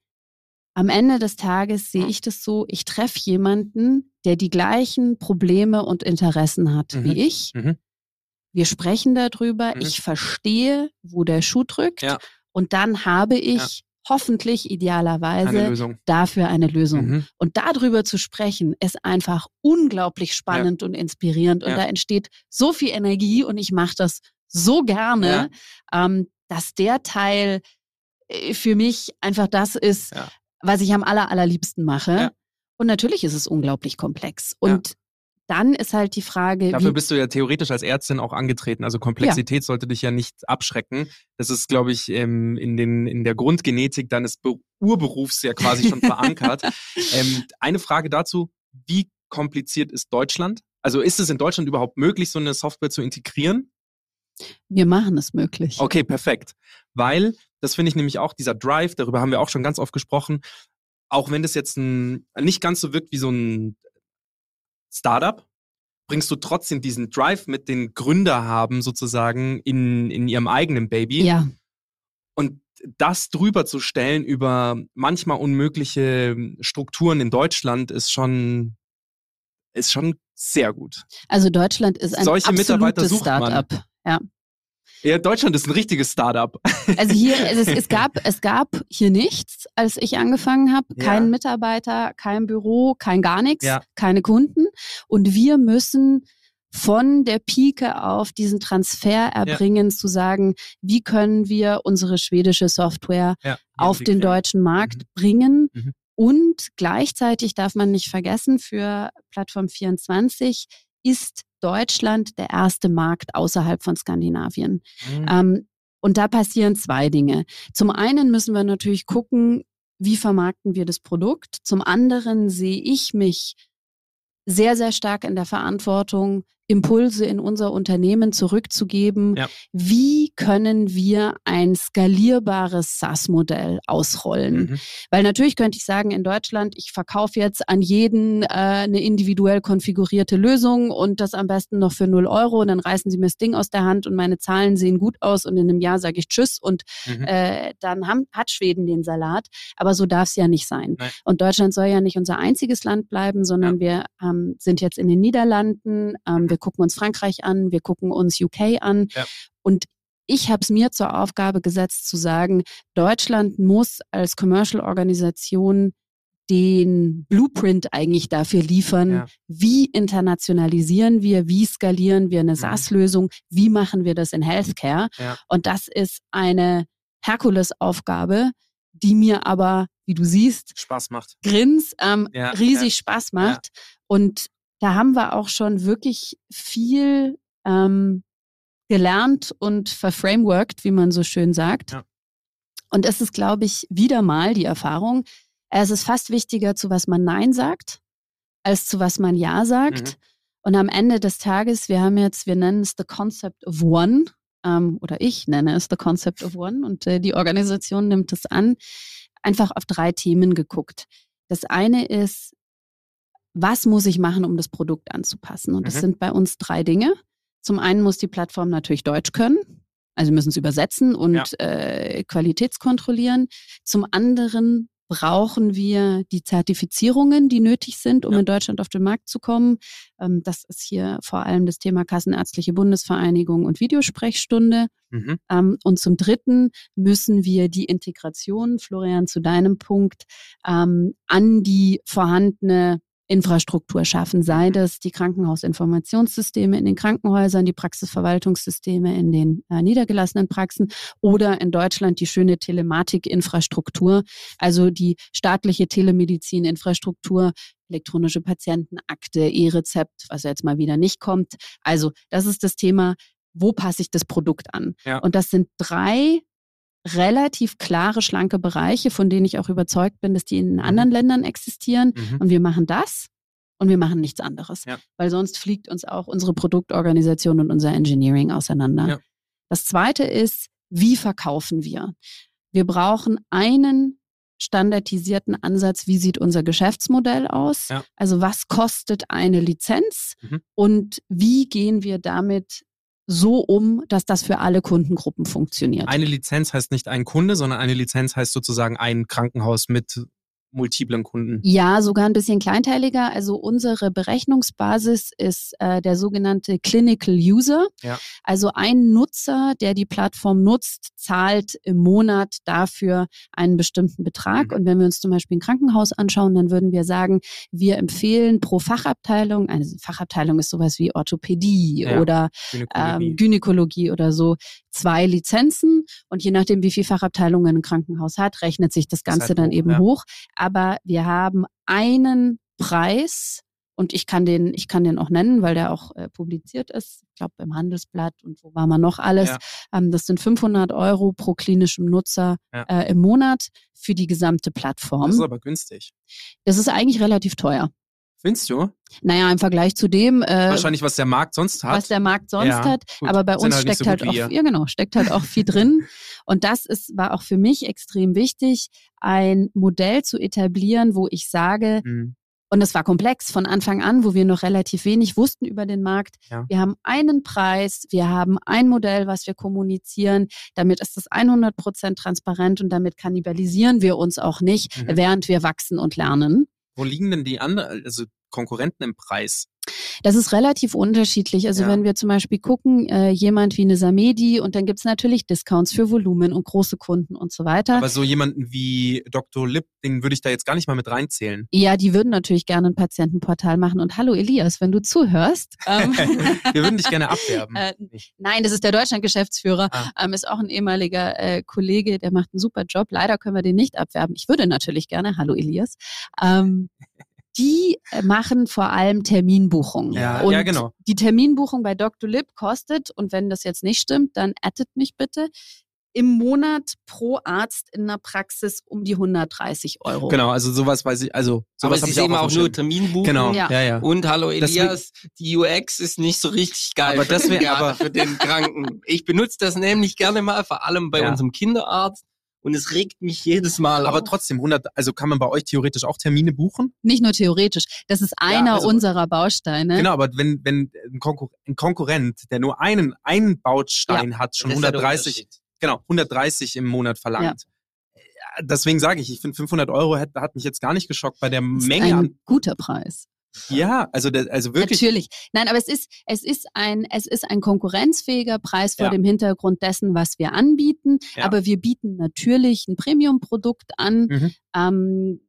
am Ende des Tages sehe ich das so, ich treffe jemanden, der die gleichen Probleme und Interessen hat Mhm. wie ich. Mhm. Wir sprechen darüber, Mhm. ich verstehe, wo der Schuh drückt Ja. Und dann habe ich hoffentlich Eine idealerweise Lösung. dafür eine Lösung. Mhm. Und darüber zu sprechen, ist einfach unglaublich spannend und inspirierend. Und Ja. da entsteht so viel Energie und ich mache das so gerne, ähm, dass der Teil äh, für mich einfach das ist, Ja. was ich am aller, allerliebsten mache. Ja. Und natürlich ist es unglaublich komplex. Und dann ist halt die Frage, Dafür bist du ja theoretisch als Ärztin auch angetreten. Also Komplexität sollte dich ja nicht abschrecken. Das ist, glaube ich, ähm, in, den, in der Grundgenetik deines Be Urberufs ja quasi schon verankert. Ähm, eine Frage dazu, wie kompliziert ist Deutschland? Also ist es in Deutschland überhaupt möglich, so eine Software zu integrieren? wir machen es möglich. Okay, perfekt. Weil, das finde ich nämlich auch, dieser Drive, darüber haben wir auch schon ganz oft gesprochen, auch wenn das jetzt ein, nicht ganz so wirkt wie so ein Startup, bringst du trotzdem diesen Drive mit den Gründer haben sozusagen in, in ihrem eigenen Baby. Ja, Und das drüber zu stellen über manchmal unmögliche Strukturen in Deutschland ist schon, ist schon sehr gut. Also Deutschland ist ein Solche absolutes. Start-up. Ja. Ja, Deutschland ist ein richtiges Startup. Also hier, es, es, gab, es gab hier nichts, als ich angefangen habe. Ja. Kein Mitarbeiter, kein Büro, kein gar nichts, Ja. keine Kunden. Und wir müssen von der Pike auf diesen Transfer erbringen, zu sagen, wie können wir unsere schwedische Software Ja, auf den integrieren. deutschen Markt Mhm. bringen. Mhm. Und gleichzeitig darf man nicht vergessen, für Plattform 24 ist Deutschland der erste Markt außerhalb von Skandinavien. Mhm. Ähm, und da passieren zwei Dinge. Zum einen müssen wir natürlich gucken, wie vermarkten wir das Produkt. Zum anderen sehe ich mich sehr, sehr stark in der Verantwortung, Impulse in unser Unternehmen zurückzugeben. Ja. Wie können wir ein skalierbares SaaS-Modell ausrollen? Mhm. Weil natürlich könnte ich sagen, in Deutschland, ich verkaufe jetzt an jeden äh, eine individuell konfigurierte Lösung und das am besten noch für 0 Euro und dann reißen sie mir das Ding aus der Hand und meine Zahlen sehen gut aus und in einem Jahr sage ich Tschüss und Mhm. äh, dann haben, hat Schweden den Salat. Aber so darf es ja nicht sein. Nein. Und Deutschland soll ja nicht unser einziges Land bleiben, sondern wir ähm, sind jetzt in den Niederlanden, ähm, wir gucken uns Frankreich an, wir gucken uns UK an. Ja. Und ich habe es mir zur Aufgabe gesetzt zu sagen, Deutschland muss als Commercial-Organisation den Blueprint eigentlich dafür liefern, Ja. wie internationalisieren wir, wie skalieren wir eine Mhm. SaaS-Lösung, wie machen wir das in Healthcare. Ja. Und das ist eine Herkulesaufgabe, die mir aber, wie du siehst, Spaß macht. Grins ähm, Ja, riesig Spaß macht. Und da haben wir auch schon wirklich viel ähm, gelernt und verframeworked, wie man so schön sagt. Ja. Und es ist, glaube ich, wieder mal die Erfahrung, es ist fast wichtiger, zu was man Nein sagt, als zu was man Ja sagt. Mhm. Und am Ende des Tages, wir haben jetzt, wir nennen es The Concept of One, ähm, oder ich nenne es The Concept of One und äh, die Organisation nimmt es an, einfach auf drei Themen geguckt. Das eine ist, was muss ich machen, um das Produkt anzupassen? Und das Mhm. sind bei uns drei Dinge. Zum einen muss die Plattform natürlich Deutsch können. Also müssen es übersetzen und Ja. äh, qualitätskontrollieren. Zum anderen brauchen wir die Zertifizierungen, die nötig sind, um Ja. in Deutschland auf den Markt zu kommen. Ähm, das ist hier vor allem das Thema Kassenärztliche Bundesvereinigung und Videosprechstunde. Mhm. Ähm, und zum Dritten müssen wir die Integration, Florian, zu deinem Punkt, ähm, an die vorhandene Infrastruktur schaffen, sei Mhm. das die Krankenhausinformationssysteme in den Krankenhäusern, die Praxisverwaltungssysteme in den äh, niedergelassenen Praxen oder in Deutschland die schöne Telematikinfrastruktur, also die staatliche Telemedizininfrastruktur, elektronische Patientenakte, E-Rezept, was jetzt mal wieder nicht kommt. Also das ist das Thema, wo passe ich das Produkt an? Ja. Und das sind drei relativ klare, schlanke Bereiche, von denen ich auch überzeugt bin, dass die in anderen Ländern existieren. Mhm. Und wir machen das und wir machen nichts anderes. Ja. Weil sonst fliegt uns auch unsere Produktorganisation und unser Engineering auseinander. Ja. Das zweite ist, wie verkaufen wir? Wir brauchen einen standardisierten Ansatz, wie sieht unser Geschäftsmodell aus? Ja. Also was kostet eine Lizenz Mhm. und wie gehen wir damit so um, dass das für alle Kundengruppen funktioniert? Eine Lizenz heißt nicht ein Kunde, sondern eine Lizenz heißt sozusagen ein Krankenhaus mit multiplen Kunden. Ja, sogar ein bisschen kleinteiliger. Also unsere Berechnungsbasis ist äh, der sogenannte Clinical User. Ja. Also ein Nutzer, der die Plattform nutzt, zahlt im Monat dafür einen bestimmten Betrag. Mhm. Und wenn wir uns zum Beispiel ein Krankenhaus anschauen, dann würden wir sagen, wir empfehlen pro Fachabteilung, eine Fachabteilung ist sowas wie Orthopädie Ja. oder Gynäkologie. ähm, Gynäkologie oder so, zwei Lizenzen. Und je nachdem, wie viele Fachabteilungen ein Krankenhaus hat, rechnet sich das Das ist Ganze halt dann hoch, eben ja. hoch. Aber wir haben einen Preis und ich kann den, ich kann den auch nennen, weil der auch äh, publiziert ist. Ich glaube im Handelsblatt und wo war man noch alles. Ja. Ähm, das sind 500 Euro pro klinischem Nutzer Ja. äh, im Monat für die gesamte Plattform. das ist aber günstig. das ist eigentlich relativ teuer. Findest du? Naja, im Vergleich zu dem, äh, Wahrscheinlich, was der Markt sonst hat. was der Markt sonst Ja, hat. gut. Aber bei Sind uns halt steckt so halt auch, ja genau, steckt halt auch viel drin. Und das ist, war auch für mich extrem wichtig, ein Modell zu etablieren, wo ich sage, Mhm. Und es war komplex von Anfang an, wo wir noch relativ wenig wussten über den Markt. Ja. Wir haben einen Preis, wir haben ein Modell, was wir kommunizieren. Damit ist es 100 Prozent transparent und damit kannibalisieren wir uns auch nicht, Mhm. während wir wachsen und lernen. Wo liegen denn die anderen, also Konkurrenten im Preis? Das ist relativ unterschiedlich. Also Ja. wenn wir zum Beispiel gucken, äh, jemand wie eine Samedi und dann gibt's natürlich Discounts für Volumen und große Kunden und so weiter. Aber so jemanden wie Dr. Lipp, den würde ich da jetzt gar nicht mal mit reinzählen. ja, die würden natürlich gerne ein Patientenportal machen. Und hallo Elias, wenn du zuhörst. Ähm, Wir würden dich gerne abwerben. Äh, Nein, das ist der Deutschland-Geschäftsführer, Ah. ähm, ist auch ein ehemaliger äh, Kollege, der macht einen super Job. Leider können wir den nicht abwerben. Ich würde natürlich gerne, hallo Elias. Ähm, die äh, machen vor allem Terminbuchungen. Ja, und ja, genau. Die Terminbuchung bei Dr. Lip kostet, und wenn das jetzt nicht stimmt, dann addet mich bitte, im Monat pro Arzt in der Praxis um die 130 Euro. Genau, also sowas weiß ich, also sowas habe ist ich auch eben auch dem nur Schirm. Terminbuchen. Genau, Ja. ja, ja. Und hallo Deswegen- Elias, die UX ist nicht so richtig geil Aber das den, wär- Gar- aber- für den Kranken. Ich benutze das nämlich gerne mal, vor allem bei Ja. unserem Kinderarzt. Und es regt mich jedes Mal Aber auf. trotzdem 100, also kann man bei euch theoretisch auch Termine buchen? Nicht nur theoretisch. Das ist einer also- unserer Bausteine. Genau, aber wenn, wenn ein, Konkur ein Konkurrent, der nur einen, einen Baustein hat, schon Das ist ja der 130, Unterschied. genau, 130 im Monat verlangt. Ja, Deswegen sage ich, ich finde 500 Euro hat, hat mich jetzt gar nicht geschockt bei der Menge an. ein guter Preis. Ja, also, der, also wirklich. Natürlich. Nein, aber es ist, es ist ein, es ist ein konkurrenzfähiger Preis vor Ja. dem Hintergrund dessen, was wir anbieten. Ja. Aber wir bieten natürlich ein Premium-Produkt an, Mhm. ähm,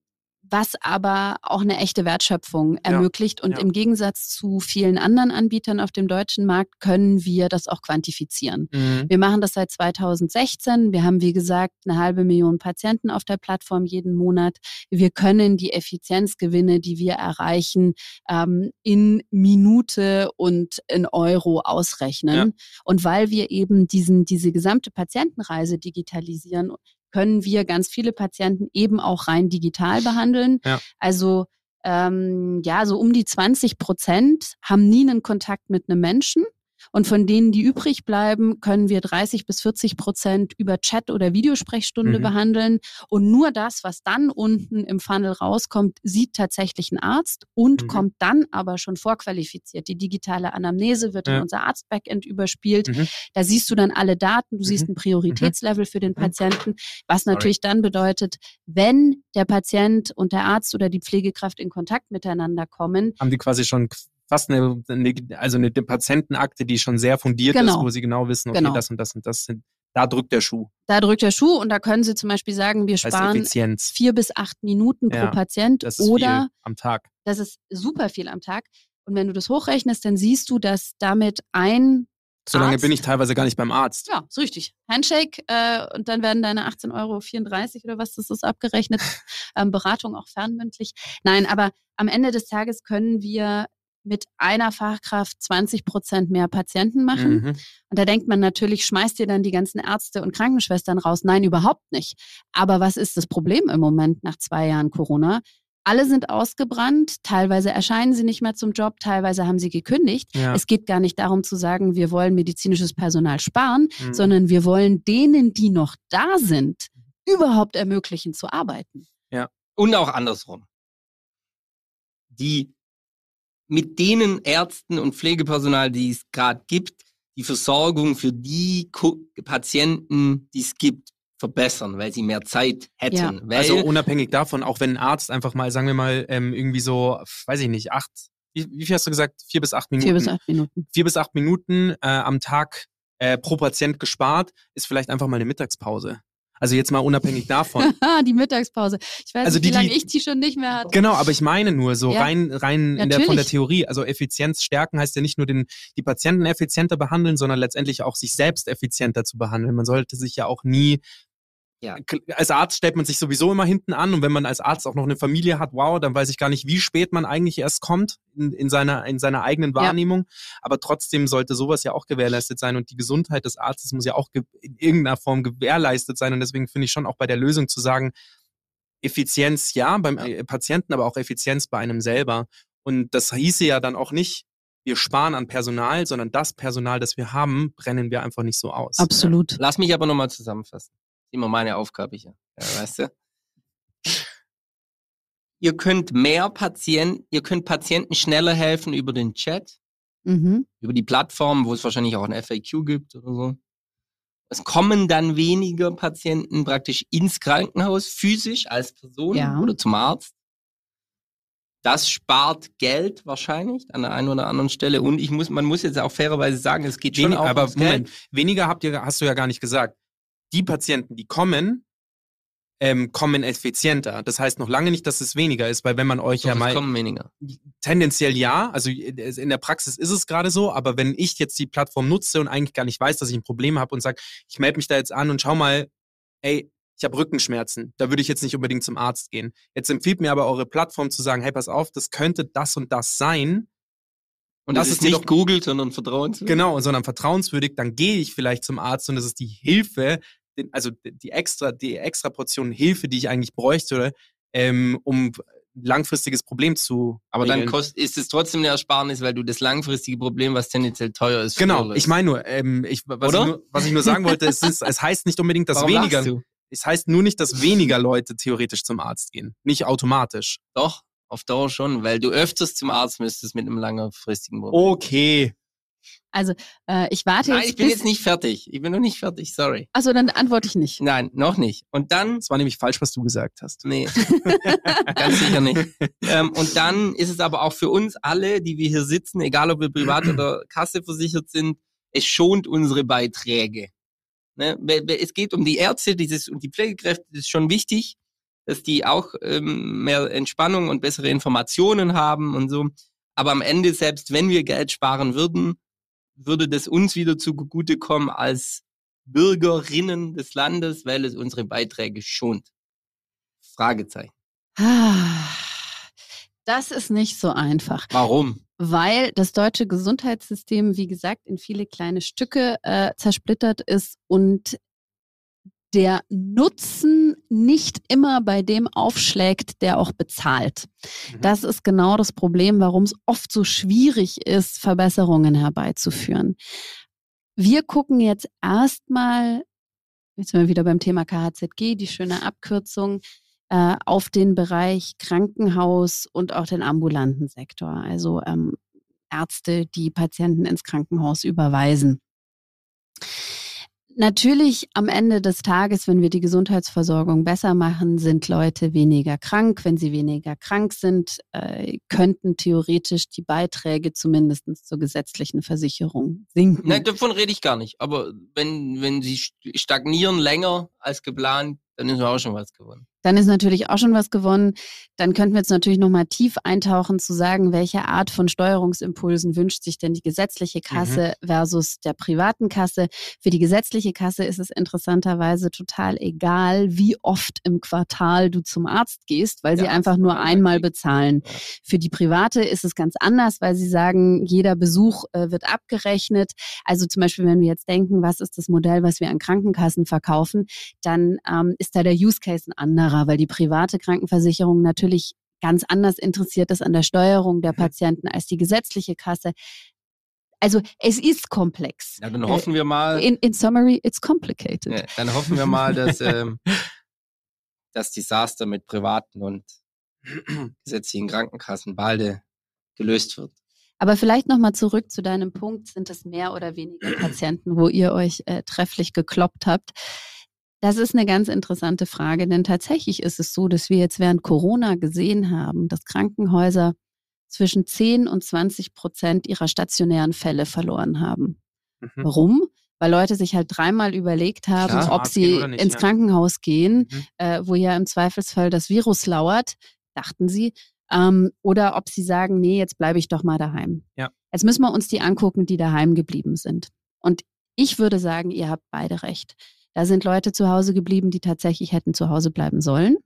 was aber auch eine echte Wertschöpfung ermöglicht. Und Ja. im Gegensatz zu vielen anderen Anbietern auf dem deutschen Markt können wir das auch quantifizieren. Mhm. Wir machen das seit 2016. Wir haben, wie gesagt, eine halbe Million Patienten auf der Plattform jeden Monat. Wir können die Effizienzgewinne, die wir erreichen, ähm, in Minute und in Euro ausrechnen. Ja. Und weil wir eben diesen, diese gesamte Patientenreise digitalisieren, können wir ganz viele Patienten eben auch rein digital behandeln. Ja. Also ähm, ja, so um die 20 Prozent haben nie einen Kontakt mit einem Menschen. Und von denen, die übrig bleiben, können wir 30 bis 40 Prozent über Chat oder Videosprechstunde Mhm. behandeln. Und nur das, was dann unten im Funnel rauskommt, sieht tatsächlich ein Arzt und Mhm. kommt dann aber schon vorqualifiziert. Die digitale Anamnese wird in Ja. unser Arzt-Backend überspielt. Mhm. Da siehst du dann alle Daten, du siehst Mhm. ein Prioritätslevel für den Mhm. Patienten, was natürlich dann bedeutet, wenn der Patient und der Arzt oder die Pflegekraft in Kontakt miteinander kommen, Haben die quasi schon fast eine, eine also eine Patientenakte, die schon sehr fundiert Genau. ist, wo sie genau wissen, okay, Genau. das und das und das sind, da drückt der Schuh. da drückt der Schuh und da können Sie zum Beispiel sagen, wir sparen vier bis acht Minuten Ja, pro Patient Das ist oder viel am Tag. das ist super viel am Tag. Und wenn du das hochrechnest, dann siehst du, dass damit ein So lange bin ich teilweise gar nicht beim Arzt. Ja, ist richtig. Handshake äh, und dann werden deine 18,34 Euro oder was das ist abgerechnet. ähm, Beratung auch fernmündlich. Nein, aber am Ende des Tages können wir mit einer Fachkraft 20 Prozent mehr Patienten machen. Mhm. Und da denkt man natürlich, schmeißt ihr dann die ganzen Ärzte und Krankenschwestern raus? Nein, überhaupt nicht. Aber was ist das Problem im Moment nach zwei Jahren Corona? Alle sind ausgebrannt, teilweise erscheinen sie nicht mehr zum Job, teilweise haben sie gekündigt. Ja. Es geht gar nicht darum zu sagen, wir wollen medizinisches Personal sparen, Mhm. sondern wir wollen denen, die noch da sind, überhaupt ermöglichen zu arbeiten. Und auch andersrum. Die mit denen Ärzten und Pflegepersonal, die es gerade gibt, die Versorgung für die Patienten, die es gibt, verbessern, weil sie mehr Zeit hätten. Ja. Also unabhängig davon, auch wenn ein Arzt einfach mal, sagen wir mal, ähm, irgendwie so, weiß ich nicht, acht, wie, wie viel hast du gesagt? Vier bis acht Minuten. Vier bis acht Minuten. Vier bis acht Minuten äh, am Tag äh, pro Patient gespart, ist vielleicht einfach mal eine Mittagspause. Also jetzt mal unabhängig davon. die Mittagspause. Ich weiß Also nicht, die, wie lange ich die schon nicht mehr hatte. Genau, aber ich meine nur so Ja. rein, rein in der, von der. Theorie. Also Effizienz stärken heißt ja nicht nur den, die Patienten effizienter behandeln, sondern letztendlich auch sich selbst effizienter zu behandeln. Man sollte sich ja auch nie Ja. als Arzt stellt man sich sowieso immer hinten an und wenn man als Arzt auch noch eine Familie hat, wow, dann weiß ich gar nicht, wie spät man eigentlich erst kommt in, in seiner in seiner eigenen Ja. Wahrnehmung. Aber trotzdem sollte sowas ja auch gewährleistet sein und die Gesundheit des Arztes muss ja auch in irgendeiner Form gewährleistet sein und deswegen finde ich schon auch bei der Lösung zu sagen, Effizienz ja beim äh, Patienten, aber auch Effizienz bei einem selber. Und das hieße ja dann auch nicht, wir sparen an Personal, sondern das Personal, das wir haben, brennen wir einfach nicht so aus. Absolut. Lass mich aber nochmal zusammenfassen. Immer meine Aufgabe hier. Ja, weißt du? Ihr könnt mehr Patienten, ihr könnt Patienten schneller helfen über den Chat, Mhm. über die Plattform, wo es wahrscheinlich auch ein FAQ gibt oder so. Es kommen dann weniger Patienten praktisch ins Krankenhaus physisch als Person Ja. oder zum Arzt. Das spart Geld wahrscheinlich an der einen oder anderen Stelle. Und ich muss, man muss jetzt auch fairerweise sagen, es geht schon Wenig, auch aber Moment, Geld. weniger habt ihr, hast du ja gar nicht gesagt. Die Patienten, die kommen, ähm, kommen effizienter. Das heißt noch lange nicht, dass es weniger ist, weil wenn man euch Doch, ja mal kommen weniger. tendenziell ja, also in der Praxis ist es gerade so, aber wenn ich jetzt die Plattform nutze und eigentlich gar nicht weiß, dass ich ein Problem habe und sage, ich melde mich da jetzt an und schau mal, ey, ich habe Rückenschmerzen, da würde ich jetzt nicht unbedingt zum Arzt gehen. Jetzt empfiehlt mir aber eure Plattform zu sagen, hey, pass auf, das könnte das und das sein. Und das ist nicht doch- googelt, sondern vertrauenswürdig. Genau, sondern vertrauenswürdig, dann gehe ich vielleicht zum Arzt und das ist die Hilfe, den- also die extra, die extra Portion Hilfe, die ich eigentlich bräuchte, ähm, um ein langfristiges Problem zu Aber dann regeln. kost, ist es trotzdem eine Ersparnis, weil du das langfristige Problem, was tendenziell teuer ist, Genau, ich meine nur, ähm, ich, was, Oder? ich nur, was ich nur sagen wollte, es, ist, es heißt nicht unbedingt, dass Warum weniger, es heißt nur nicht, dass weniger Leute theoretisch zum Arzt gehen. Nicht automatisch. Doch, auf Dauer schon, weil du öfters zum Arzt müsstest mit einem langfristigen Problem. Okay. Also, äh, ich warte Nein, jetzt. ich bin bis, jetzt nicht fertig. Ich bin noch nicht fertig, sorry. Achso, dann antworte ich nicht. Nein, noch nicht. Und dann, Das war nämlich falsch, was du gesagt hast. nee, ganz sicher nicht. Ähm, und dann ist es aber auch für uns alle, die wir hier sitzen, egal ob wir privat oder Kasse versichert sind, es schont unsere Beiträge. Ne? Es geht um die Ärzte dieses, und die Pflegekräfte, das ist schon wichtig, dass die auch ähm, mehr Entspannung und bessere Informationen haben und so. Aber am Ende, selbst wenn wir Geld sparen würden, würde das uns wieder zugutekommen als Bürgerinnen des Landes, weil es unsere Beiträge schont. Fragezeichen. Ah, Das ist nicht so einfach, Warum? weil das deutsche Gesundheitssystem, wie gesagt, in viele kleine Stücke äh, zersplittert ist und der Nutzen nicht immer bei dem aufschlägt, der auch bezahlt. Mhm. Das ist genau das Problem, warum es oft so schwierig ist, Verbesserungen herbeizuführen. Wir gucken jetzt erstmal, jetzt sind wir wieder beim Thema KHZG, die schöne Abkürzung, äh, auf den Bereich Krankenhaus und auch den ambulanten Sektor, also ähm, Ärzte, die Patienten ins Krankenhaus überweisen. Natürlich am Ende des Tages, wenn wir die Gesundheitsversorgung besser machen, sind Leute weniger krank. Wenn sie weniger krank sind, äh, könnten theoretisch die Beiträge zumindest zur gesetzlichen Versicherung sinken. Nein, davon rede ich gar nicht. Aber wenn, wenn sie st- stagnieren länger als geplant, dann ist auch schon was gewonnen. Dann ist natürlich auch schon was gewonnen. Dann könnten wir jetzt natürlich nochmal tief eintauchen, zu sagen, welche Art von Steuerungsimpulsen wünscht sich denn die gesetzliche Kasse versus der privaten Kasse. Für die gesetzliche Kasse ist es interessanterweise total egal, wie oft im Quartal du zum Arzt gehst, weil Der sie einfach nur einmal bezahlen. Ja. Für die private ist es ganz anders, weil sie sagen, jeder Besuch äh, wird abgerechnet. Also zum Beispiel, wenn wir jetzt denken, was ist das Modell, was wir an Krankenkassen verkaufen, dann ähm, ist da der Use Case ein anderer, weil die private Krankenversicherung natürlich ganz anders interessiert ist an der Steuerung der Patienten als die gesetzliche Kasse. Also es ist komplex. Ja, dann hoffen wir mal, In, in summary, it's complicated. ja, dann hoffen wir mal, dass ähm, das Desaster mit privaten und gesetzlichen Krankenkassen bald gelöst wird. Aber vielleicht nochmal zurück zu deinem Punkt, sind es mehr oder weniger Patienten, wo ihr euch äh, trefflich gekloppt habt? Das ist eine ganz interessante Frage, denn tatsächlich ist es so, dass wir jetzt während Corona gesehen haben, dass Krankenhäuser zwischen 10 und 20 Prozent ihrer stationären Fälle verloren haben. Mhm. Warum? Weil Leute sich halt dreimal überlegt haben, Klar. ob sie nicht, ins ja. Krankenhaus gehen, Mhm. äh, wo ja im Zweifelsfall das Virus lauert, dachten sie, ähm, oder ob sie sagen, nee, jetzt bleibe ich doch mal daheim. Ja. Jetzt müssen wir uns die angucken, die daheim geblieben sind. Und ich würde sagen, ihr habt beide recht. Da sind Leute zu Hause geblieben, die tatsächlich hätten zu Hause bleiben sollen.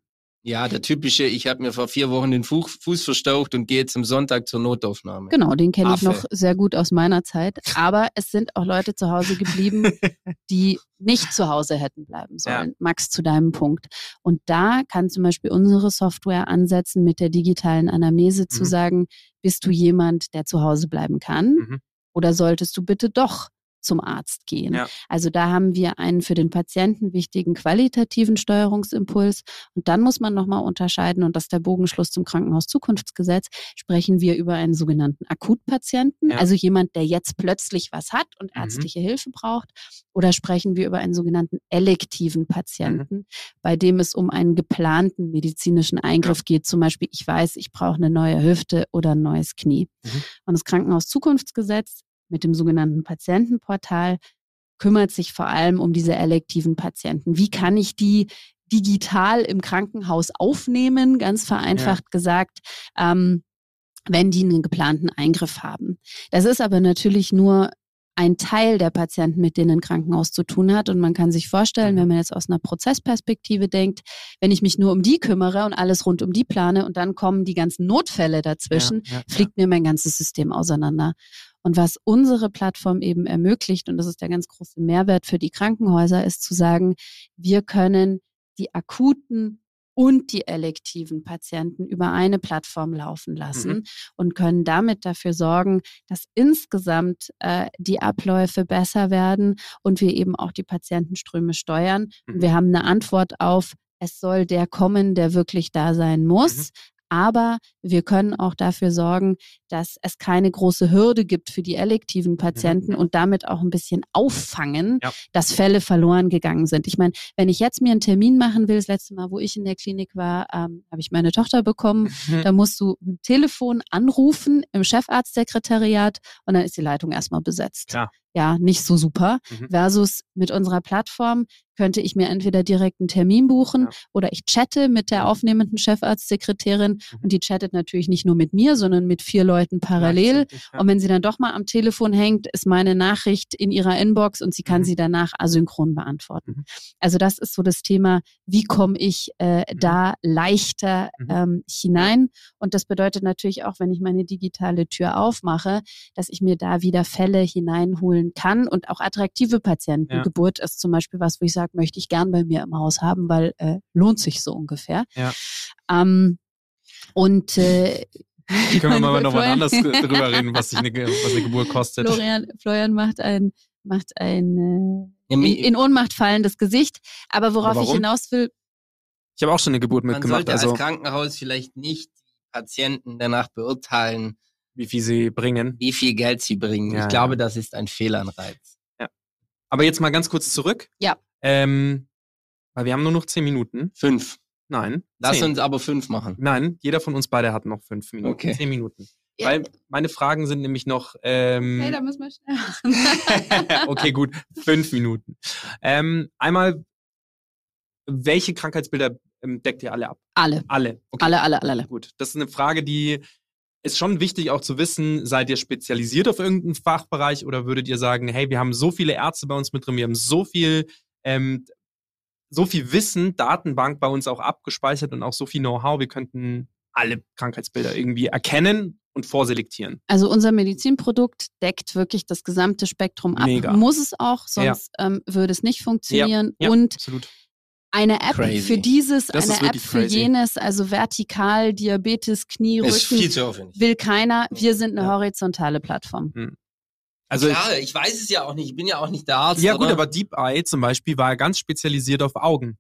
Ja, der typische, ich habe mir vor vier Wochen den Fuß, Fuß verstaucht und gehe jetzt am Sonntag zur Notaufnahme. Genau, den kenne ich noch sehr gut aus meiner Zeit. Aber es sind auch Leute zu Hause geblieben, die nicht zu Hause hätten bleiben sollen. Max, zu deinem Punkt. Und da kann zum Beispiel unsere Software ansetzen, mit der digitalen Anamnese zu Mhm. sagen, bist du jemand, der zu Hause bleiben kann? Mhm. Oder solltest du bitte doch zum Arzt gehen. Ja. Also da haben wir einen für den Patienten wichtigen qualitativen Steuerungsimpuls. Und dann muss man nochmal unterscheiden, und das ist der Bogenschluss zum Krankenhauszukunftsgesetz, sprechen wir über einen sogenannten Akutpatienten, Ja. also jemand, der jetzt plötzlich was hat und Mhm. ärztliche Hilfe braucht, oder sprechen wir über einen sogenannten elektiven Mhm. Patienten, bei dem es um einen geplanten medizinischen Eingriff geht. Zum Beispiel, ich weiß, ich brauche eine neue Hüfte oder ein neues Knie. Mhm. Und das Krankenhauszukunftsgesetz mit dem sogenannten Patientenportal kümmert sich vor allem um diese elektiven Patienten. Wie kann ich die digital im Krankenhaus aufnehmen, ganz vereinfacht gesagt, ähm, wenn die einen geplanten Eingriff haben. Das ist aber natürlich nur ein Teil der Patienten, mit denen ein Krankenhaus zu tun hat. Und man kann sich vorstellen, Mhm. wenn man jetzt aus einer Prozessperspektive denkt, wenn ich mich nur um die kümmere und alles rund um die plane und dann kommen die ganzen Notfälle dazwischen, Ja, ja, fliegt mir mein ganzes System auseinander. Und was unsere Plattform eben ermöglicht, und das ist der ganz große Mehrwert für die Krankenhäuser, ist zu sagen, wir können die akuten und die elektiven Patienten über eine Plattform laufen lassen und können damit dafür sorgen, dass insgesamt äh, die Abläufe besser werden und wir eben auch die Patientenströme steuern. Mhm. Und wir haben eine Antwort auf, es soll der kommen, der wirklich da sein muss. Mhm. Aber wir können auch dafür sorgen, dass es keine große Hürde gibt für die elektiven Patienten und damit auch ein bisschen auffangen, Mhm. Ja. dass Fälle verloren gegangen sind. Ich meine, wenn ich jetzt mir einen Termin machen will, das letzte Mal, wo ich in der Klinik war, ähm, habe ich meine Tochter bekommen. Mhm. Da musst du mit dem Telefon anrufen im Chefarztsekretariat und dann ist die Leitung erstmal besetzt. Klar. Ja, nicht so super. Mhm. Versus mit unserer Plattform könnte ich mir entweder direkt einen Termin buchen Ja. oder ich chatte mit der aufnehmenden Chefarztsekretärin Mhm. und die chattet natürlich nicht nur mit mir, sondern mit vier Leuten parallel. Ja. Und wenn sie dann doch mal am Telefon hängt, ist meine Nachricht in ihrer Inbox und sie kann Mhm. sie danach asynchron beantworten. Mhm. Also das ist so das Thema, wie komme ich äh, Mhm. da leichter Mhm. ähm, hinein? Und das bedeutet natürlich auch, wenn ich meine digitale Tür aufmache, dass ich mir da wieder Fälle hineinholen kann und auch attraktive Patientengeburt ist zum Beispiel was, wo ich sage, möchte ich gern bei mir im Haus haben, weil äh, lohnt sich so ungefähr. Ja. Ähm, und äh, Können wir mal noch was Florian- anderes drüber reden, was, sich eine, was eine Geburt kostet. Florian, Florian macht ein, macht ein äh, Ja, in, in Ohnmacht fallendes Gesicht. Aber worauf Aber ich hinaus will, Ich habe auch schon eine Geburt Man mitgemacht, sollte also als Krankenhaus vielleicht nicht Patienten danach beurteilen, wie viel sie bringen. wie viel Geld sie bringen. Ja, ich ja. glaube, das ist ein Fehlanreiz. Aber jetzt mal ganz kurz zurück. Ja. Ähm, weil wir haben nur noch zehn Minuten. Fünf. Nein. Lass zehn. uns aber fünf machen. Nein, jeder von uns beide hat noch fünf Minuten. Okay. Zehn Minuten. Ja. Weil meine Fragen sind nämlich noch. Ähm, hey, da müssen wir schnell machen. okay, gut. Fünf Minuten. Ähm, einmal, welche Krankheitsbilder ähm, deckt ihr alle ab? alle, Alle. Okay. alle, alle, alle, alle. Gut. Das ist eine Frage, die ist schon wichtig auch zu wissen, seid ihr spezialisiert auf irgendeinen Fachbereich oder würdet ihr sagen, hey, wir haben so viele Ärzte bei uns mit drin, wir haben so viel, ähm, so viel Wissen, Datenbank bei uns auch abgespeichert und auch so viel Know-how, wir könnten alle Krankheitsbilder irgendwie erkennen und vorselektieren. Also unser Medizinprodukt deckt wirklich das gesamte Spektrum ab. Mega. Muss es auch, sonst ähm, würde es nicht funktionieren. Ja, Und absolut. Eine App Crazy. für dieses, Das eine App für crazy. jenes, also vertikal, Diabetes, Knie, Ist viel Rücken, zu aufwendig. will keiner. Wir sind eine Ja. horizontale Plattform. Also Klar, ich weiß es ja auch nicht. Ich bin ja auch nicht der Arzt. Ja, gut, oder? aber Deep Eye zum Beispiel war ganz spezialisiert auf Augen.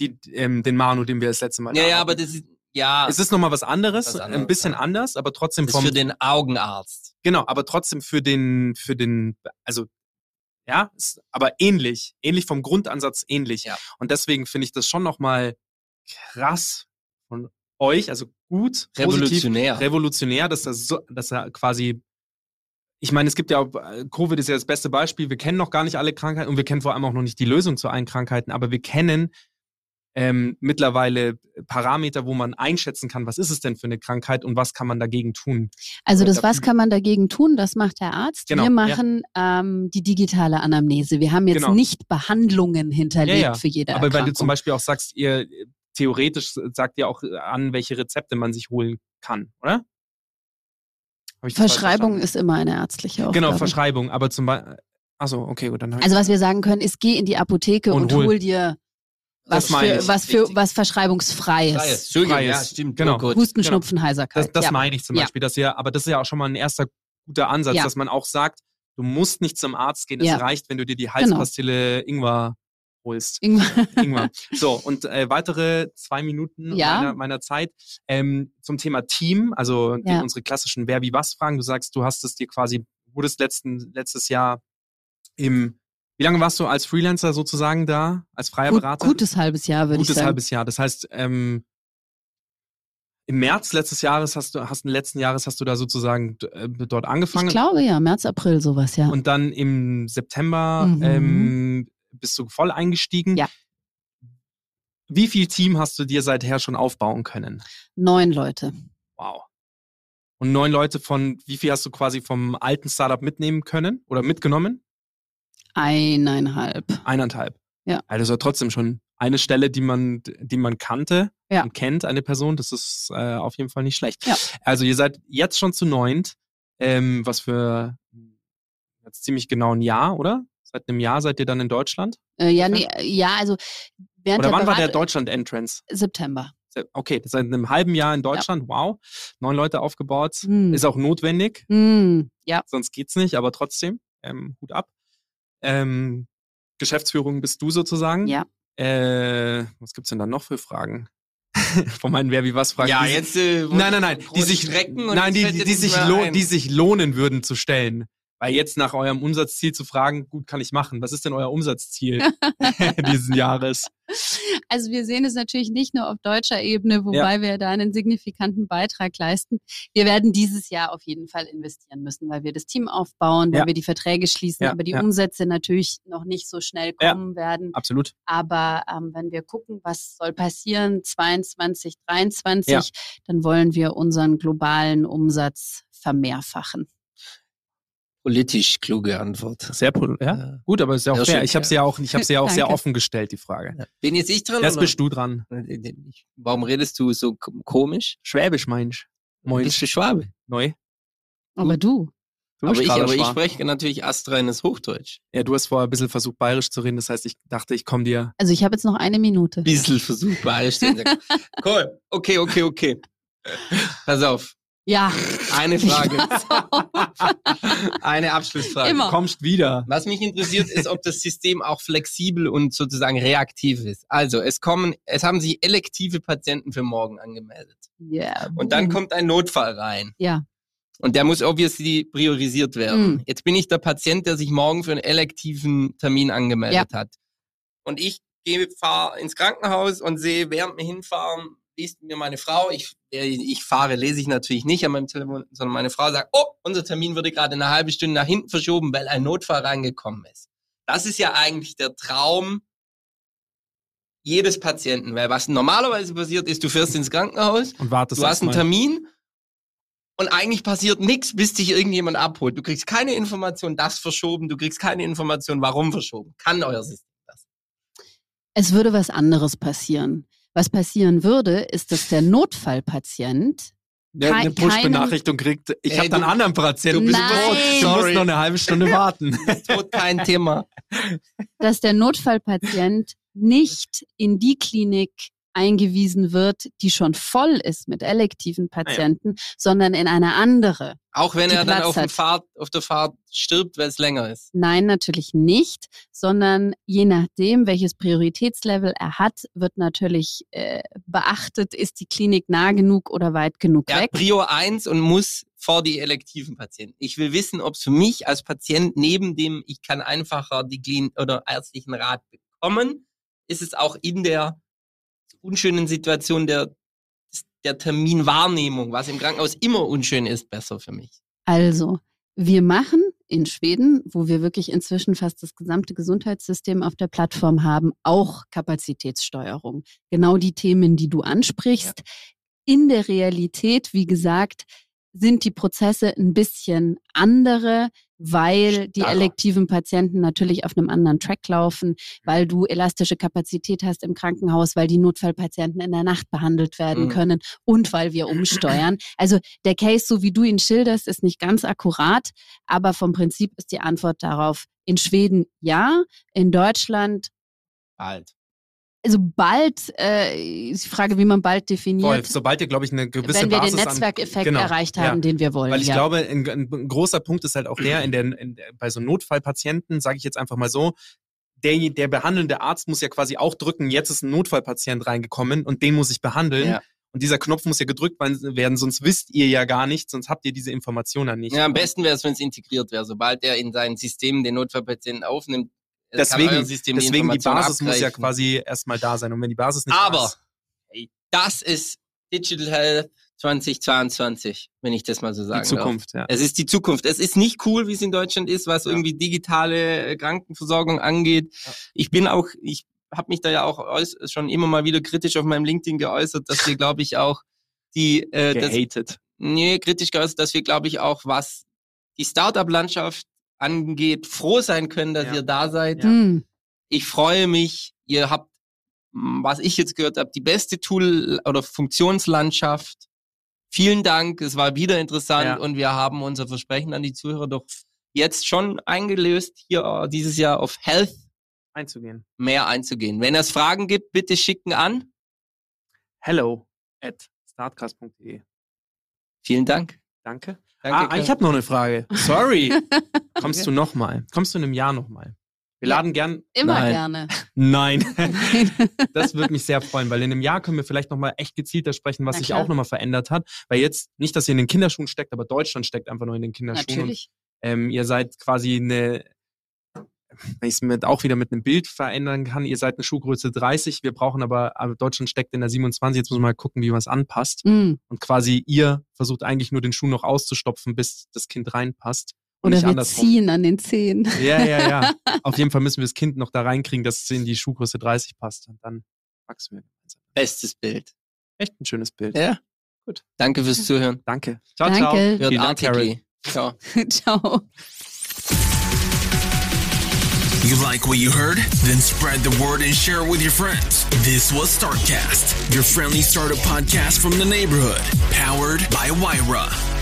Die, ähm, den Manu, den wir das letzte Mal Ja, ja, aber das ist, ja, Es ist nochmal was anderes, Was anderes, ein bisschen ja. anders, aber trotzdem das ist vom. für den Augenarzt. genau, aber trotzdem für den, für den, also ja, ist aber ähnlich, ähnlich vom Grundansatz ähnlich. Ja. Und deswegen finde ich das schon nochmal krass von euch, also gut, positiv, Revolutionär. revolutionär, dass das so, dass er quasi, ich meine, es gibt ja auch, äh, Covid ist ja das beste Beispiel, wir kennen noch gar nicht alle Krankheiten und wir kennen vor allem auch noch nicht die Lösung zu allen Krankheiten, aber wir kennen ähm, mittlerweile Parameter, wo man einschätzen kann, was ist es denn für eine Krankheit und was kann man dagegen tun. Also das, da- was kann man dagegen tun? Das macht der Arzt. Genau, Wir ja. machen ähm, die digitale Anamnese. Wir haben jetzt Genau. nicht Behandlungen hinterlegt Ja, ja. für jede Aber weil Erkrankung. du zum Beispiel auch sagst, ihr äh, theoretisch sagt ihr auch an, welche Rezepte man sich holen kann, oder? Verschreibung ist immer eine ärztliche Aufgabe. Genau, Verschreibung, aber zum Beispiel. Achso, okay, gut, dann ich- Also was wir sagen können, ist, geh in die Apotheke Und und, hol. hol dir was für, was für was verschreibungsfreies. Freies. Entschuldigung, Freies. ja, stimmt. Genau. Oh. Husten, Genau. Schnupfen, Heiserkeit. Das, das ja. meine ich zum Ja. Beispiel, dass ihr, aber das ist ja auch schon mal ein erster guter Ansatz, Ja. dass man auch sagt, Du musst nicht zum Arzt gehen. Es Ja. reicht, wenn du dir die Genau. Halspastille Ingwer holst. Ingwer. Ingwer. So, und äh, weitere zwei Minuten Ja. meiner, meiner Zeit ähm, zum Thema Team, also Ja. unsere klassischen Wer wie was Fragen. Du sagst, du hast es dir quasi, wurdest letzten, letztes Jahr im, wie lange warst du als Freelancer sozusagen da, als freier Gut, Berater? gutes halbes Jahr, würde ich Gutes sagen. halbes Jahr. Das heißt, ähm, im März letztes Jahres hast du, hast letzten Jahres hast du da sozusagen äh, dort angefangen. Ich glaube ja, März, April sowas, ja. Und dann im September Mhm. ähm, bist du voll eingestiegen. Ja. Wie viel Team hast du dir seither schon aufbauen können? Neun Leute. Wow. Und neun Leute von, wie viel hast du quasi vom alten Startup mitnehmen können oder mitgenommen? Eineinhalb. Eineinhalb. Ja. Also das war trotzdem schon eine Stelle, die man, die man kannte Ja. und kennt, eine Person. Das ist äh, auf jeden Fall nicht schlecht. Ja. Also ihr seid jetzt schon zu neunt, ähm, was für jetzt ziemlich genau ein Jahr, oder? Seit einem Jahr seid ihr dann in Deutschland? Äh, ja, nee, äh, ja, also während Oder der wann war der Berat- Deutschland-Entrance? September. Okay, seit einem halben Jahr in Deutschland. Wow. Neun Leute aufgebaut. Hm. Ist auch notwendig, Hm, ja. sonst geht's nicht, aber trotzdem, ähm, Hut ab. Ähm, Geschäftsführung bist du sozusagen. Ja. Äh, was gibt's denn da noch für Fragen? Von meinen Wer wie was Fragen. Ja, die, jetzt. Äh, Nein, nein, nein. Die sich, Strecken und nein, die, die, die, sich mehr lo- ein. die sich lohnen würden zu stellen. Weil jetzt nach eurem Umsatzziel zu fragen, gut, kann ich machen. Was ist denn euer Umsatzziel diesen Jahres? Also wir sehen es natürlich nicht nur auf deutscher Ebene, wobei wir da einen signifikanten Beitrag leisten. Wir werden dieses Jahr auf jeden Fall investieren müssen, weil wir das Team aufbauen, weil Ja. wir die Verträge schließen, Ja, aber die ja. Umsätze natürlich noch nicht so schnell Ja. kommen werden. Absolut. Aber ähm, wenn wir gucken, was soll passieren 22, 23, Ja. dann wollen wir unseren globalen Umsatz vermehrfachen. Politisch kluge Antwort. Sehr pol- ja? Ja. Gut, aber ist ja auch Ja, fair. schön, Ich habe sie ja auch, ich habe sie ja auch sehr offen gestellt, die Frage. Ja. Bin jetzt ich dran? Jetzt bist du dran. Warum redest du so komisch? Schwäbisch meinst Moin. Bist du Schwabe? Neu. Aber du, Du aber ich, aber ich spreche natürlich astreines Hochdeutsch. Ja, du hast vorher ein bisschen versucht, bayerisch zu reden. Das heißt, ich dachte, ich komme dir. also ich habe jetzt noch eine Minute. Bissel versucht, bayerisch zu sagen. Cool. Okay, okay, okay. Pass auf. Ja, Eine Frage. Eine Abschlussfrage. Immer. Du kommst wieder. Was mich interessiert, ist, ob das System auch flexibel und sozusagen reaktiv ist. Also, es kommen, es haben sich elektive Patienten für morgen angemeldet. Ja. Und dann kommt ein Notfall rein. Ja. Und der muss obviously priorisiert werden. Mm. Jetzt bin ich der Patient, der sich morgen für einen elektiven Termin angemeldet hat. Und ich gehe, fahre ins Krankenhaus und sehe, während wir hinfahren, liest mir meine Frau, ich, äh, ich fahre, lese ich natürlich nicht an meinem Telefon, sondern meine Frau sagt, oh, unser Termin wurde gerade eine halbe Stunde nach hinten verschoben, weil ein Notfall reingekommen ist. Das ist ja eigentlich der Traum jedes Patienten, weil was normalerweise passiert ist, du fährst ins Krankenhaus, Und wartest du hast einen. Termin und eigentlich passiert nichts, bis dich irgendjemand abholt. Du kriegst keine Information, das verschoben, du kriegst keine Information, warum verschoben. Kann euer System das? Es würde was anderes passieren. Was passieren würde, ist, dass der Notfallpatient der eine Push-Benachrichtigung kriegt, ich habe einen anderen Patienten. du bist tot. tot. Du Sorry. musst noch eine halbe Stunde warten. Tot kein Thema. dass der Notfallpatient nicht in die Klinik eingewiesen wird, die schon voll ist mit elektiven Patienten, sondern in eine andere. Auch wenn er dann Platz auf, dem hat. Fahrt, auf der Fahrt stirbt, weil es länger ist. Nein, natürlich nicht, sondern je nachdem, welches Prioritätslevel er hat, wird natürlich äh, beachtet, ist die Klinik nah genug oder weit genug Er hat weg. Prio 1 und muss vor die elektiven Patienten. Ich will wissen, ob es für mich als Patient neben dem, ich kann einfacher die Klin oder ärztlichen Rat bekommen, ist es auch in der unschönen Situation der, der Terminwahrnehmung, was im Krankenhaus immer unschön ist, besser für mich. Also, wir machen in Schweden, wo wir wirklich inzwischen fast das gesamte Gesundheitssystem auf der Plattform haben, auch Kapazitätssteuerung. Genau die Themen, die du ansprichst. In der Realität, wie gesagt, sind die Prozesse ein bisschen andere, weil die Starrer. elektiven Patienten natürlich auf einem anderen Track laufen, weil du elastische Kapazität hast im Krankenhaus, weil die Notfallpatienten in der Nacht behandelt werden Mhm. können und weil wir umsteuern. Also der Case, so wie du ihn schilderst, ist nicht ganz akkurat, aber vom Prinzip ist die Antwort darauf in Schweden ja, in Deutschland Bald. Also bald, äh, ist die Frage, wie man bald definiert. Voll, sobald ihr, glaube ich, eine gewisse wenn wir Basis den Netzwerkeffekt an, genau, erreicht haben, ja. den wir wollen. Weil ich ja. glaube, ein, ein großer Punkt ist halt auch der, in der, in der bei so Notfallpatienten, sage ich jetzt einfach mal so, der, der behandelnde Arzt muss ja quasi auch drücken, jetzt ist ein Notfallpatient reingekommen und den muss ich behandeln. Ja. Und dieser Knopf muss ja gedrückt werden, sonst wisst ihr ja gar nicht, sonst habt ihr diese Informationen nicht. Ja, am besten wäre es, wenn es integriert wäre. Sobald er in sein System den Notfallpatienten aufnimmt, Deswegen, deswegen die Information Basis muss ja quasi erstmal da sein. Und wenn die Basis nicht da Aber ist, das ist Digital Health 2022, wenn ich das mal so sagen die Zukunft, ja. darf. Es ist die Zukunft. Es ist nicht cool, wie es in Deutschland ist, was Ja. irgendwie digitale äh, Krankenversorgung angeht. Ja. Ich bin auch, ich habe mich da ja auch schon immer mal wieder kritisch auf meinem LinkedIn geäußert, dass wir, glaube ich, auch die, äh, das, nee, kritisch geäußert, dass wir, glaube ich, auch was die Startup-Landschaft angeht, froh sein können, dass Ja. ihr da seid. Hm. Ich freue mich. Ihr habt, m, was ich jetzt gehört habe, die beste Tool- oder Funktionslandschaft. Vielen Dank. Es war wieder interessant Ja. und wir haben unser Versprechen an die Zuhörer doch jetzt schon eingelöst, hier äh, dieses Jahr auf Health Einzugehen. mehr einzugehen. Wenn es Fragen gibt, bitte schicken an. Hello at startcast.de. Vielen Dank. Danke. Danke, ah, Kai. ich habe noch eine Frage. Sorry. Kommst du nochmal? Kommst du in einem Jahr nochmal? Wir Ja. laden gern. Immer Nein. gerne. Nein. das würde mich sehr freuen, weil in einem Jahr können wir vielleicht nochmal echt gezielter sprechen, was sich auch nochmal verändert hat. Weil jetzt, nicht, dass ihr in den Kinderschuhen steckt, aber Deutschland steckt einfach nur in den Kinderschuhen. Natürlich. Und, ähm, ihr seid quasi eine, wenn ich es mit, auch wieder mit einem Bild verändern kann, ihr seid eine Schuhgröße 30, wir brauchen aber, aber Deutschland steckt in der 27, jetzt muss man mal gucken, wie man es anpasst. Hm. Und quasi ihr versucht eigentlich nur den Schuh noch auszustopfen, bis das Kind reinpasst. Und Oder nicht wir andersrum. ziehen an den Zehen. Ja, ja, ja. Auf jeden Fall müssen wir das Kind noch da reinkriegen, dass es in die Schuhgröße 30 passt. Und dann wachsen wir. gemeinsam. Bestes Bild. Echt ein schönes Bild. Ja. Gut. Danke fürs Zuhören. Danke. Ciao, Danke. ciao. Hört Dank. Ciao. Ciao. You like what you heard? Then spread the word and share it with your friends. This was Startcast, your friendly startup podcast from the neighborhood, powered by Wyra.